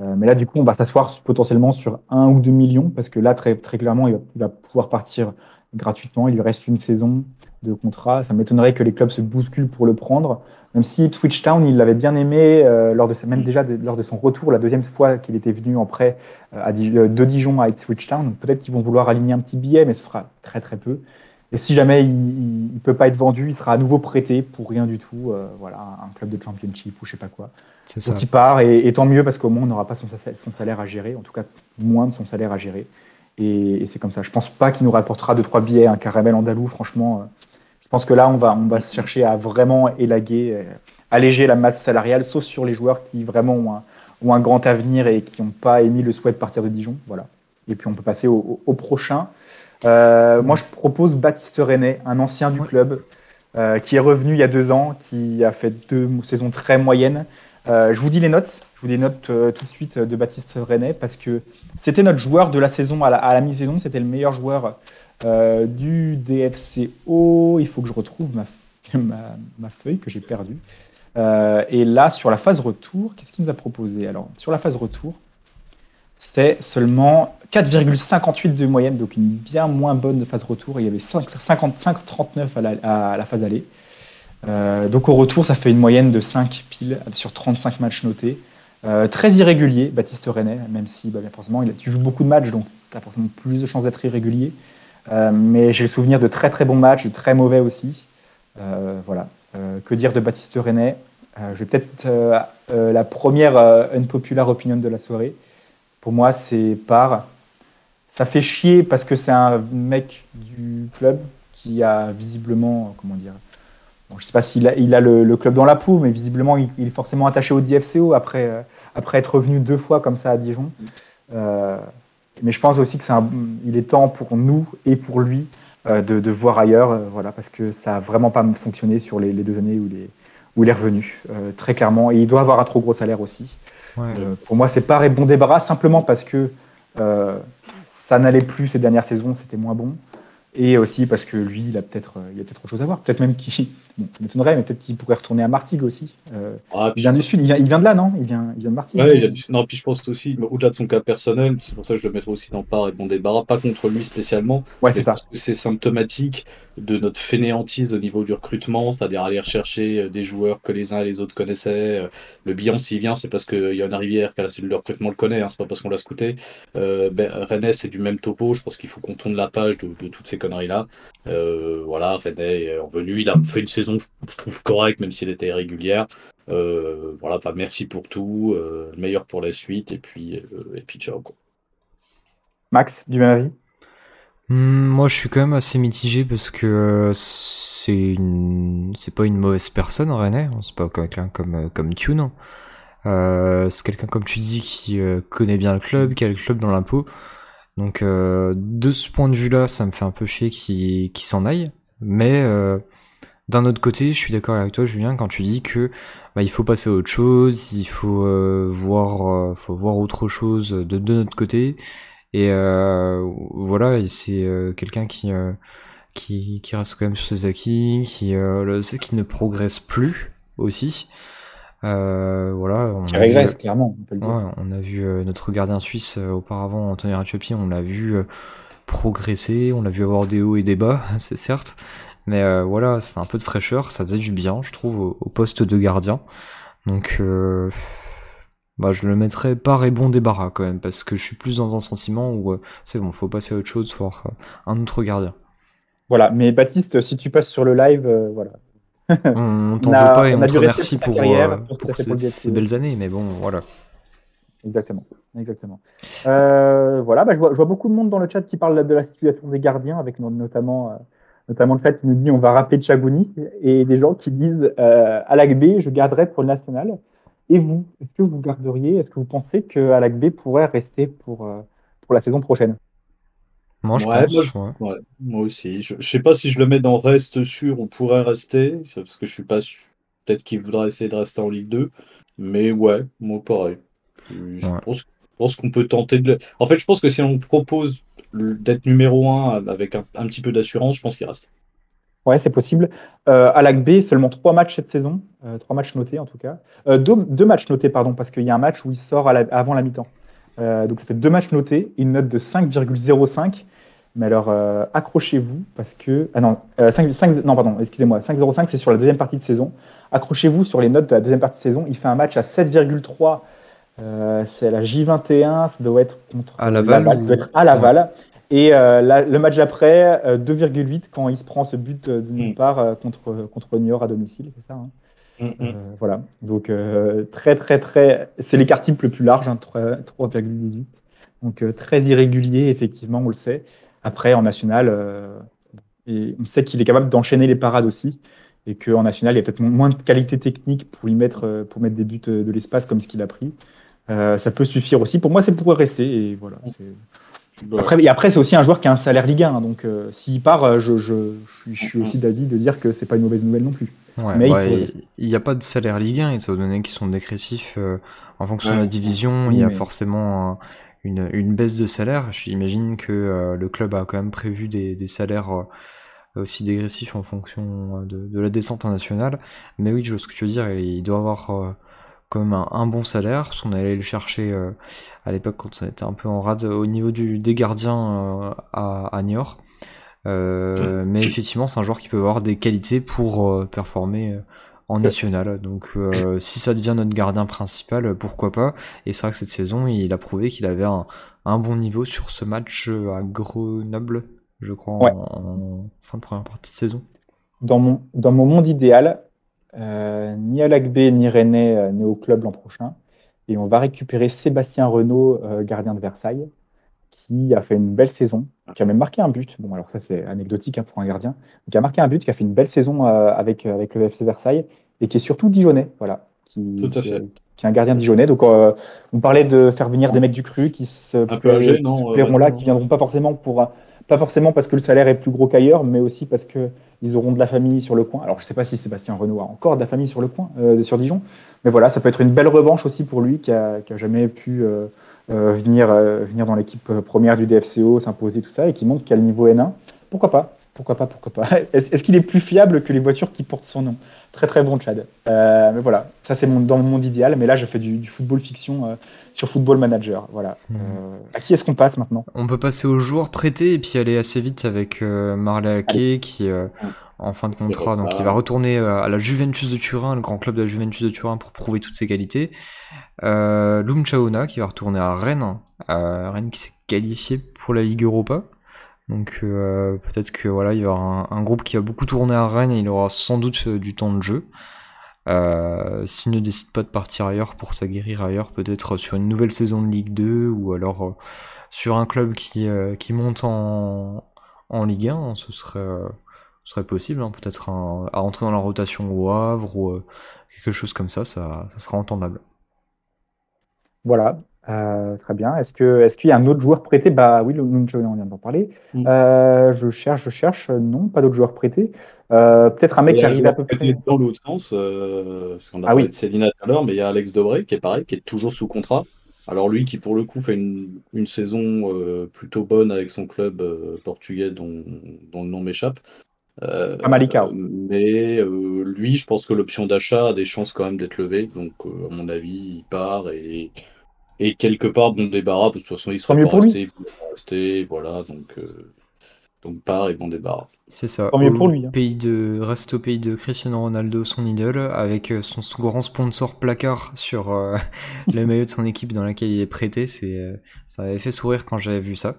Euh, mais là, du coup, on va s'asseoir potentiellement sur un ou deux millions, parce que là, très, très clairement, il va pouvoir partir gratuitement. Il lui reste une saison de contrat. Ça m'étonnerait que les clubs se bousculent pour le prendre. Même si Ipswich Town, il l'avait bien aimé euh, lors de sa- même déjà de- lors de son retour, la deuxième fois qu'il était venu en prêt euh, à euh, de Dijon à Ipswich Town. Peut-être qu'ils vont vouloir aligner un petit billet, mais ce sera très très peu. Et si jamais il ne peut pas être vendu, il sera à nouveau prêté pour rien du tout. euh, voilà, un club de championship ou je sais pas quoi. C'est ça. Donc il part et, et tant mieux parce qu'au moins on n'aura pas son, son salaire à gérer, en tout cas moins de son salaire à gérer. Et, et c'est comme ça. Je pense pas qu'il nous rapportera 2-3 billets, un caramel andalou, franchement. euh, je pense que là on va, on va chercher à vraiment élaguer, euh, alléger la masse salariale, sauf sur les joueurs qui vraiment ont un, ont un grand avenir et qui n'ont pas émis le souhait de partir de Dijon. Voilà. Et puis on peut passer au, au- au prochain. Euh, moi je propose Baptiste René, un ancien du club, euh, qui est revenu il y a deux ans, qui a fait deux saisons très moyennes. Euh, je vous dis les notes. Je vous les notes euh, tout de suite de Baptiste René parce que c'était notre joueur de la saison à la, mi-saison. C'était le meilleur joueur euh, du DFCO. Il faut que je retrouve ma, ma, feuille que j'ai perdue. Euh, et là, sur la phase retour, qu'est-ce qu'il nous a proposé? Alors, sur la phase retour, c'était seulement 4,58 de moyenne, donc une bien moins bonne phase retour. Il y avait 55-39 à, la- à la phase aller. Euh, donc au retour, ça fait une moyenne de 5 piles sur 35 matchs notés. Euh, très irrégulier, Baptiste René, même si bah, bien forcément il a, tu joues beaucoup de matchs, donc tu as forcément plus de chances d'être irrégulier. Euh, mais j'ai le souvenir de très très bons matchs, de très mauvais aussi. Euh, voilà. Que dire de Baptiste René Je vais peut-être la première unpopular opinion de la soirée. Pour moi, c'est par. Ça fait chier parce que c'est un mec du club qui a visiblement, comment dire, je ne sais pas s'il a, il a le, club dans la peau, mais visiblement, il, est forcément attaché au DFCO après, après être revenu deux fois comme ça à Dijon. Euh, mais je pense aussi que c'est un, il est temps pour nous et pour lui euh, de, de voir ailleurs, euh, voilà, parce que ça n'a vraiment pas fonctionné sur les, les deux années où il est, où il est revenu, très clairement. Et il doit avoir un trop gros salaire aussi. Ouais. Pour moi, c'est pas un bon débarras, simplement parce que ça n'allait plus ces dernières saisons, c'était moins bon. Et aussi parce que lui, il a peut-être euh, il a peut-être autre chose à voir. Peut-être même qu'il. Bon, ça m'étonnerait, mais peut-être qu'il pourrait retourner à Martigues aussi. Euh, Ah, il vient du Sud, il vient, il vient de là, non? Il vient, il vient de Martigues. Ouais, il a du- Non, puis je pense aussi, au-delà de son cas personnel, c'est pour ça que je le mettrai aussi dans part et bon débarras, pas contre lui spécialement, Ouais, mais c'est ça. parce que c'est symptomatique de notre fainéantise au niveau du recrutement, c'est-à-dire aller rechercher euh, des joueurs que les uns et les autres connaissaient. Euh, Le bilan, s'il vient, c'est parce qu'il y a une rivière qu'à la cellule de recrutement le connaît, hein, c'est pas parce qu'on l'a scouté. Euh, ben, René, c'est du même topo, je pense qu'il faut qu'on tourne la page de, toutes ces conneries-là. Euh, voilà, René est revenu, il a fait une saison, je- trouve, correcte, même si elle était irrégulière. Voilà, merci pour tout, le meilleur pour la suite, et puis, et puis ciao. Quoi. Max, du même avis? Moi, je suis quand même assez mitigé parce que euh, c'est une, c'est pas une mauvaise personne, René. hein, C'est pas quelqu'un comme euh, comme Tune. Euh, c'est quelqu'un comme tu dis qui euh, connaît bien le club, qui a le club dans l'impôt. Donc, euh, de ce point de vue-là, ça me fait un peu chier qu'il qu'il s'en aille. Mais euh, d'un autre côté, je suis d'accord avec toi, Julien, quand tu dis que bah, il faut passer à autre chose, il faut voir, faut voir autre chose de, de notre côté. Et euh, voilà, et c'est euh, quelqu'un qui, euh, qui qui reste quand même sur ses acquis, qui le- qui ne progresse plus aussi. Euh, voilà, on Qui a vu- régresse, clairement, on peut le dire. Ouais, on a vu euh, notre gardien suisse euh, auparavant, Anthony Ratchopi, on l'a vu progresser, on l'a vu avoir des hauts et des bas, c'est certes, mais voilà, c'est un peu de fraîcheur, ça faisait du bien, je trouve, au, au poste de gardien. Donc, euh, bah, je le mettrais par et bon débarras quand même, parce que je suis plus dans un sentiment où euh, c'est bon, faut passer à autre chose, faut avoir euh, un autre gardien. Voilà, mais Baptiste, si tu passes sur le live, euh, voilà. On t'en On veut pas et on te remercie pour, carrière euh, pour pour passer ces, belles années, mais bon, voilà. Exactement. Exactement. Voilà, bah, je, vois, je, vois, beaucoup de monde dans le chat qui parle de la situation des gardiens, avec notamment, notamment le fait qu'il nous dit on va rappeler Chagouni, et des gens qui disent euh, B, je garderai pour le national. Et vous, est-ce que vous garderiez, est-ce que vous pensez que B pourrait rester pour, euh, pour la saison prochaine? Moi, je ouais, pense. Moi, ouais. moi, aussi. Je ne sais pas si je le mets dans reste sûr ou pourrait rester, parce que je suis pas sûr. Peut-être qu'il voudra essayer de rester en Ligue 2. Mais ouais, moi pareil. Je Ouais. pense, je pense qu'on peut tenter de le... En fait, je pense que si on propose d'être numéro 1 avec un, un petit peu d'assurance, je pense qu'il reste. Ouais, c'est possible. Euh, à l'AC B, seulement trois matchs cette saison, euh, trois matchs notés en tout cas. Euh, deux, deux matchs notés, pardon, parce qu'il y a un match où il sort à la- avant la mi-temps. Euh, donc ça fait deux matchs notés, une note de 5,05. Mais alors, accrochez-vous parce que. Ah non, euh, 5, 5 non pardon, excusez-moi, 5,05 c'est sur la deuxième partie de saison. Accrochez-vous sur les notes de la deuxième partie de saison. Il fait un match à 7,3. euh, c'est la J21, ça doit être contre À Laval ça ou- doit être à Laval. Et euh, la- le match d'après, euh, 2,8 quand il se prend ce but euh, de nulle Mm. part euh, contre, contre Niort à domicile, c'est ça hein Mm, mm. Euh, Voilà. Donc, euh, très, très, très. C'est l'écart type le plus large, hein, 3 3,18. Donc, euh, très irrégulier, effectivement, on le sait. Après, en national, euh, et on sait qu'il est capable d'enchaîner les parades aussi. Et qu'en national, il y a peut-être moins de qualité technique pour y mettre, euh, pour mettre des buts euh, de l'espace comme ce qu'il a pris. Euh, ça peut suffire aussi. Pour moi, c'est pour rester. Et voilà. c'est- Bah, Après, et après, c'est aussi un joueur qui a un salaire Ligue 1. hein, donc, euh, s'il part, euh, je, je, je suis, je suis aussi d'avis de dire que c'est pas une mauvaise nouvelle non plus. Ouais, Mais il bah, n'y a pas de salaire Ligue 1, étant donné qu'ils sont dégressifs euh, en fonction de la division, Oui, il y a mais- forcément un- une, une baisse de salaire. J'imagine que euh, le club a quand même prévu des, des salaires euh, aussi dégressifs en fonction de, de la descente en nationale. Mais oui, je vois ce que tu veux dire, il, il doit avoir même un, un bon salaire, parce qu'on allait le chercher euh, à l'époque quand on était un peu en rade au niveau du, des gardiens euh, à, à Niort. Euh, mais effectivement, c'est un joueur qui peut avoir des qualités pour performer en national. Donc, si ça devient notre gardien principal, pourquoi pas. Et c'est vrai que cette saison, il a prouvé qu'il avait un, un bon niveau sur ce match à Grenoble, je crois, en- Ouais. en, fin de première partie de saison. Dans mon, dans mon monde idéal, ni à l'ACB ni René euh, n'est au club l'an prochain. Et on va récupérer Sébastien Renaud, euh, gardien de Versailles, qui a fait une belle saison, qui a même marqué un but. Bon, alors ça, c'est anecdotique hein, pour un gardien. Qui a marqué un but, qui a fait une belle saison euh, avec, avec le FC Versailles et qui est surtout dijonnais. Voilà. Qui, Tout à fait. qui est un gardien dijonnais. Donc, euh, on parlait de faire venir des mecs du cru qui se, Un peu âgés, qui non, se euh, plairont là, qui viendront pas forcément pour pas forcément parce que le salaire est plus gros qu'ailleurs, mais aussi parce que ils auront de la famille sur le coin. Alors, je sais pas si Sébastien Renaud a encore de la famille sur le coin, euh, sur Dijon, mais voilà, ça peut être une belle revanche aussi pour lui qui a, jamais pu euh, euh, venir, dans l'équipe première du DFCO, s'imposer tout ça, et qui montre qu'il a le niveau N1. Pourquoi pas? Pourquoi pas? Pourquoi pas? Est-ce qu'il est plus fiable que les voitures qui portent son nom? Très très bon, Chad. Euh, mais voilà, ça c'est mon, dans mon monde idéal. Mais là, je fais du, du football fiction euh, sur Football Manager. Voilà. Mhm. Euh, à qui est-ce qu'on passe maintenant? On peut passer aux joueurs prêtés et puis aller assez vite avec euh, Marley Ake qui euh, en fin de contrat, donc il va retourner euh, à la Juventus de Turin, le grand club de la Juventus de Turin pour prouver toutes ses qualités. Euh, Chaona qui va retourner à Rennes, euh, Rennes qui s'est qualifié pour la Ligue Europa. Donc euh, peut-être que voilà, il y aura un, groupe qui va beaucoup tourner à Rennes et il aura sans doute euh, du temps de jeu. Euh, S'il ne décide pas de partir ailleurs pour s'aguerrir ailleurs, peut-être sur une nouvelle saison de Ligue 2 ou alors euh, sur un club qui, euh, qui monte en, en Ligue 1, ce serait, euh, ce serait possible, hein, peut-être à rentrer dans la rotation au Havre ou euh, quelque chose comme ça, ça, ça sera entendable. Voilà, euh, très bien. Est-ce que est-ce qu'il y a un autre joueur prêté? Bah oui, le Nuncho, on vient d'en parler. Mm. Euh, je cherche, je cherche. Non, pas d'autres joueurs prêtés. Euh, Peut-être un mec qui arrive à peu près. dans l'autre sens, euh, parce qu'on a Ah parlé oui. de Célina tout à l'heure, mais il y a Alex Dobré qui est pareil, qui est toujours sous contrat. Alors lui qui pour le coup fait une, une saison euh, plutôt bonne avec son club euh, portugais dont, dont le nom m'échappe. Euh, Ah, Malicao. mais euh, lui, je pense que l'option d'achat a des chances quand même d'être levée. Donc euh, à mon avis, il part et, et quelque part bon débarras. De toute façon, il sera Tant mieux pas pour lui. resté, il rester, voilà. Donc euh, donc part et bon débarras. C'est ça. Tant mieux pour lui, hein. Pays de, reste au pays de Cristiano Ronaldo, son idole, avec euh, son, son grand sponsor placard sur euh, le maillot de son équipe dans laquelle il est prêté. C'est, ça avait fait sourire quand j'avais vu ça.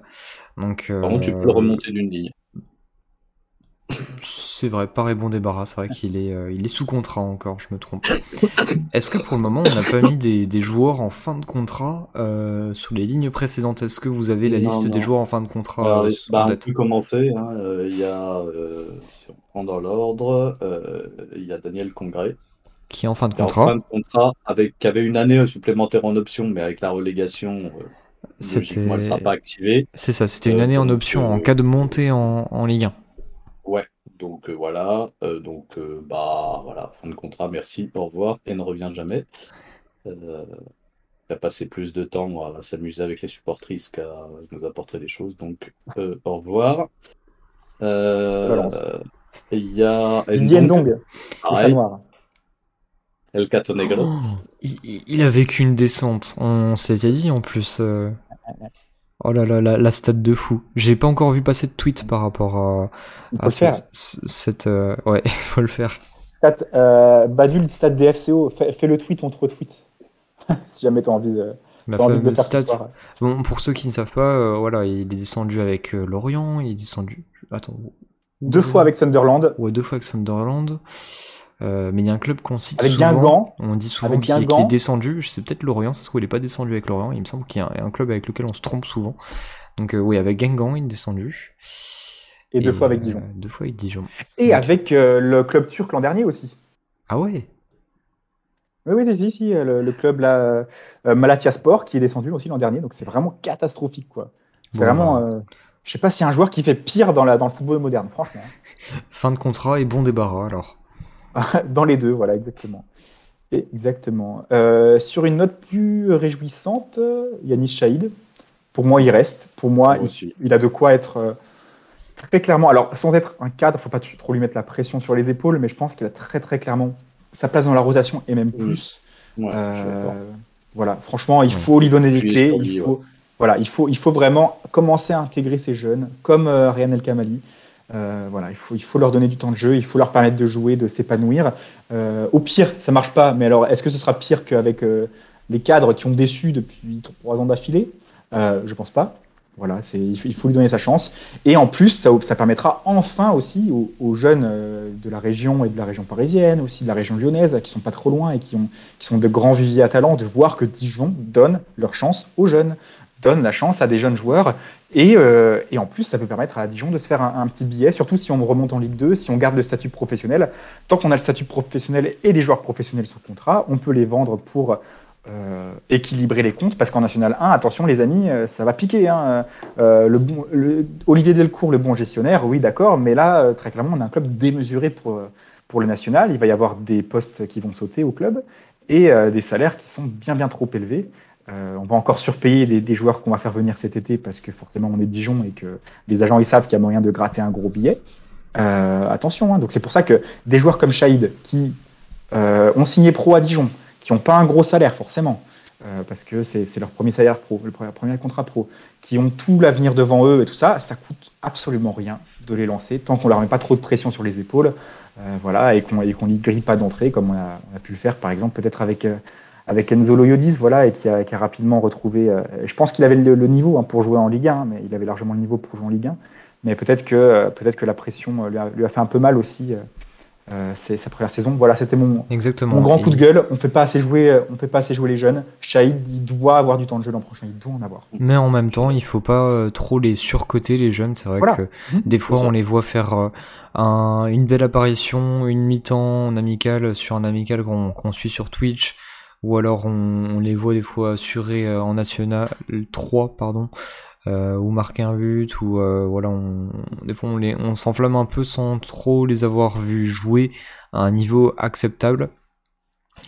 Donc, Par contre, tu euh, peux le remonter d'une ligne. C'est vrai, pareil bon débarras, c'est vrai qu'il est, euh, il est sous contrat encore, je me trompe. Est-ce que pour le moment on n'a pas mis des, des joueurs en fin de contrat euh, sous les lignes précédentes? Est-ce que vous avez la Non, liste des joueurs en fin de contrat Alors, euh, bah, on peut commencer. hein, euh, Il y a, si on prend dans l'ordre, il y a Daniel Congré, Qui est en fin de est en contrat fin de contrat, avec, qui avait une année supplémentaire en option, mais avec la relégation, C'était- elle ne sera pas activée. C'est ça, c'était une année en option en cas de montée en, en Ligue 1. Donc euh, voilà, euh, donc euh, bah voilà, fin de contrat, merci, au revoir, et ne revient jamais. Euh, il a passé plus de temps à s'amuser avec les supportrices qu'à nous apporter des choses, donc euh, au revoir. Euh, il y a Didier Ndong, pareil. El Cato Negro. Oh, il, il- il a vécu une descente, on s'était dit en plus. Oh là là, la, la stat de fou. J'ai pas encore vu passer de tweet par rapport à, Il faut à le faire. cette. cette, euh, Ouais, il faut le faire. Stat, euh, Badul, stat DFCO, fais, fais le tweet, on te retweet. si jamais t'as envie de, La fameuse stat. Bon, pour ceux qui ne savent pas, euh, voilà, il est descendu avec euh, Lorient, il est descendu. Attends. Deux fois avec Sunderland, Ouais, deux fois avec Sunderland. Euh, mais il y a un club qu'on cite Avec souvent. Guingamp. On dit souvent qu'il est, descendu. Sais peut-être Lorient, ça se trouve il est pas descendu avec Lorient. Il me semble qu'il y a un, un club avec lequel on se trompe souvent. Donc euh, oui, avec Guingamp, il est descendu. et deux fois avec euh, Dijon. deux fois avec Dijon. Et avec euh, le club turc l'an dernier aussi. Ah ouais? Oui, oui, si, si, euh, le, le club là, euh, Malatyaspor qui est descendu aussi l'an dernier, donc c'est vraiment catastrophique quoi. C'est Bon, vraiment, bah, euh, je sais pas s'il y a un joueur qui fait pire dans, la, dans le football moderne, franchement. Fin de contrat et bon débarras alors. dans les deux, voilà, exactement. Exactement. Euh, sur une note plus réjouissante, euh, Yanis Chaïd, pour moi il reste. Pour moi, Moi il, aussi. il a de quoi être euh, très clairement, alors sans être un cadre, faut pas trop lui mettre la pression sur les épaules, mais je pense qu'il a très très clairement sa place dans la rotation et même plus. Ouais, Euh, voilà, franchement, il Ouais. faut lui donner des Puis, clés. Il lui, faut, voilà, il faut, il faut vraiment commencer à intégrer ces jeunes, comme euh, Ryan El Kamali. Euh, voilà, il faut, il faut leur donner du temps de jeu, il faut leur permettre de jouer, de s'épanouir. Euh, au pire, ça marche pas, mais alors est-ce que ce sera pire qu'avec euh, les cadres qui ont déçu depuis trois ans d'affilée? Je pense pas. Voilà, c'est, il, faut, lui donner sa chance. Et en plus, ça, ça permettra enfin aussi aux, jeunes de la région et de la région parisienne, aussi de la région lyonnaise, qui sont pas trop loin et qui, ont, qui sont de grands viviers à talent, de voir que Dijon donne leur chance aux jeunes, donne la chance à des jeunes joueurs. Et, euh, et en plus, ça peut permettre à Dijon de se faire un, petit billet, surtout si on remonte en Ligue 2, si on garde le statut professionnel. Tant qu'on a le statut professionnel et les joueurs professionnels sous contrat, on peut les vendre pour euh, équilibrer les comptes, parce qu'en National 1, attention les amis, euh, ça va piquer. hein. Olivier Delcourt, le bon gestionnaire, oui d'accord, mais là, très clairement, on a un club démesuré pour, pour le National. Il va y avoir des postes qui vont sauter au club et des salaires qui sont bien bien trop élevés. Euh, on va encore surpayer des, joueurs qu'on va faire venir cet été parce que forcément on est Dijon et que les agents ils savent qu'il y a moyen de gratter un gros billet. Euh, attention, hein. donc c'est pour ça que des joueurs comme Shahid qui euh, ont signé pro à Dijon, qui n'ont pas un gros salaire forcément, parce que c'est leur premier salaire pro, le premier, premier contrat pro, qui ont tout l'avenir devant eux et tout ça, ça coûte absolument rien de les lancer tant qu'on leur met pas trop de pression sur les épaules, voilà, et qu'on qu'on n'y grille pas d'entrée comme on a, pu le faire par exemple peut-être avec avec Enzo Loyodis, voilà, et qui a, qui a rapidement retrouvé. euh, je pense qu'il avait le, le niveau hein, pour jouer en Ligue 1, mais il avait largement le niveau pour jouer en Ligue 1. Mais peut-être que euh, peut-être que la pression euh, lui a, lui a fait un peu mal aussi. euh, c'est sa première saison. Voilà, c'était mon, Exactement. mon grand coup de gueule. On fait pas assez jouer, on fait pas assez jouer les jeunes. Shahid, il doit avoir du temps de jeu l'an prochain. Il doit en avoir. Mais en même temps, il faut pas trop les surcoter les jeunes. C'est vrai Voilà. que Mhm. des fois on les voit faire un- une belle apparition, une mi-temps en amical sur un amical qu'on qu'on suit sur Twitch, ou alors on, on les voit des fois assurer euh, en national 3 pardon, euh, ou marquer un but, ou euh, voilà, on, des fois on les on s'enflamme un peu sans trop les avoir vus jouer à un niveau acceptable.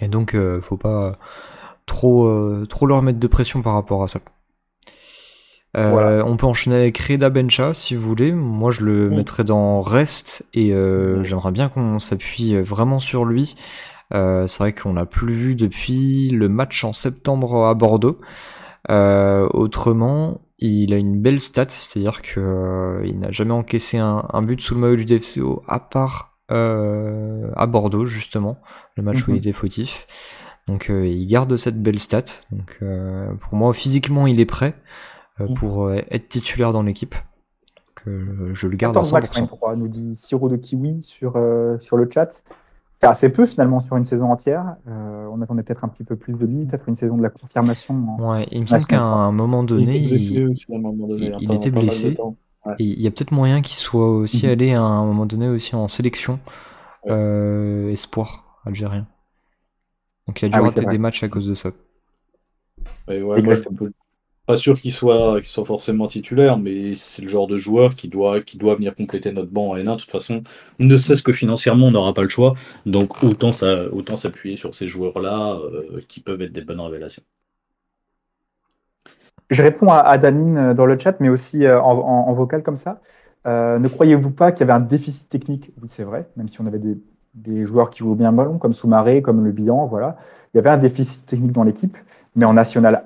Et donc euh, faut pas trop trop leur mettre de pression par rapport à ça. Voilà. On peut enchaîner avec Reda Bencha si vous voulez. Moi, je le mettrais dans reste et j'aimerais bien qu'on s'appuie vraiment sur lui. Euh, c'est vrai qu'on l'a plus vu depuis le match en septembre à Bordeaux. Euh, autrement, il a une belle stat, c'est-à-dire que euh, n'a jamais encaissé un, un but sous le maillot du DFCO à part à Bordeaux justement, le match où Mhm. il était fautif. Donc il garde cette belle stat. Donc pour moi, physiquement, il est prêt Mhm. pour être titulaire dans l'équipe. Je le garde à 14 matchs 100%. 23, nous dit Siro de Kiwi sur, sur le chat? C'est assez peu finalement sur une saison entière. Euh, on attendait peut-être un petit peu plus de lui, peut-être une saison de la confirmation. en- Ouais, il me semble qu'à un moment donné, il était blessé il, aussi à un moment donné. il- il pendant était pas mal de blessé. temps. Ouais. Et il y a peut-être moyen qu'il soit aussi Mhm. allé à un moment donné aussi en sélection Ouais. euh, espoir algérien. Donc il a dû Ah rater des matchs à cause de ça. Ouais, moi, je pas sûr qu'il soit, forcément titulaire, mais c'est le genre de joueur qui doit, venir compléter notre banc en N1. De toute façon, Ne serait-ce que financièrement, on n'aura pas le choix. Donc autant s'appuyer sur ces joueurs-là euh, qui peuvent être des bonnes révélations. Je réponds à, à Danine euh, dans le chat, mais aussi euh, en, vocal comme ça. Ne croyez-vous pas qu'il y avait un déficit technique? Oui, c'est vrai, même si on avait des, joueurs qui jouaient bien ballon, comme Soumaré, comme Le Bihan, voilà. Il y avait un déficit technique dans l'équipe, mais en National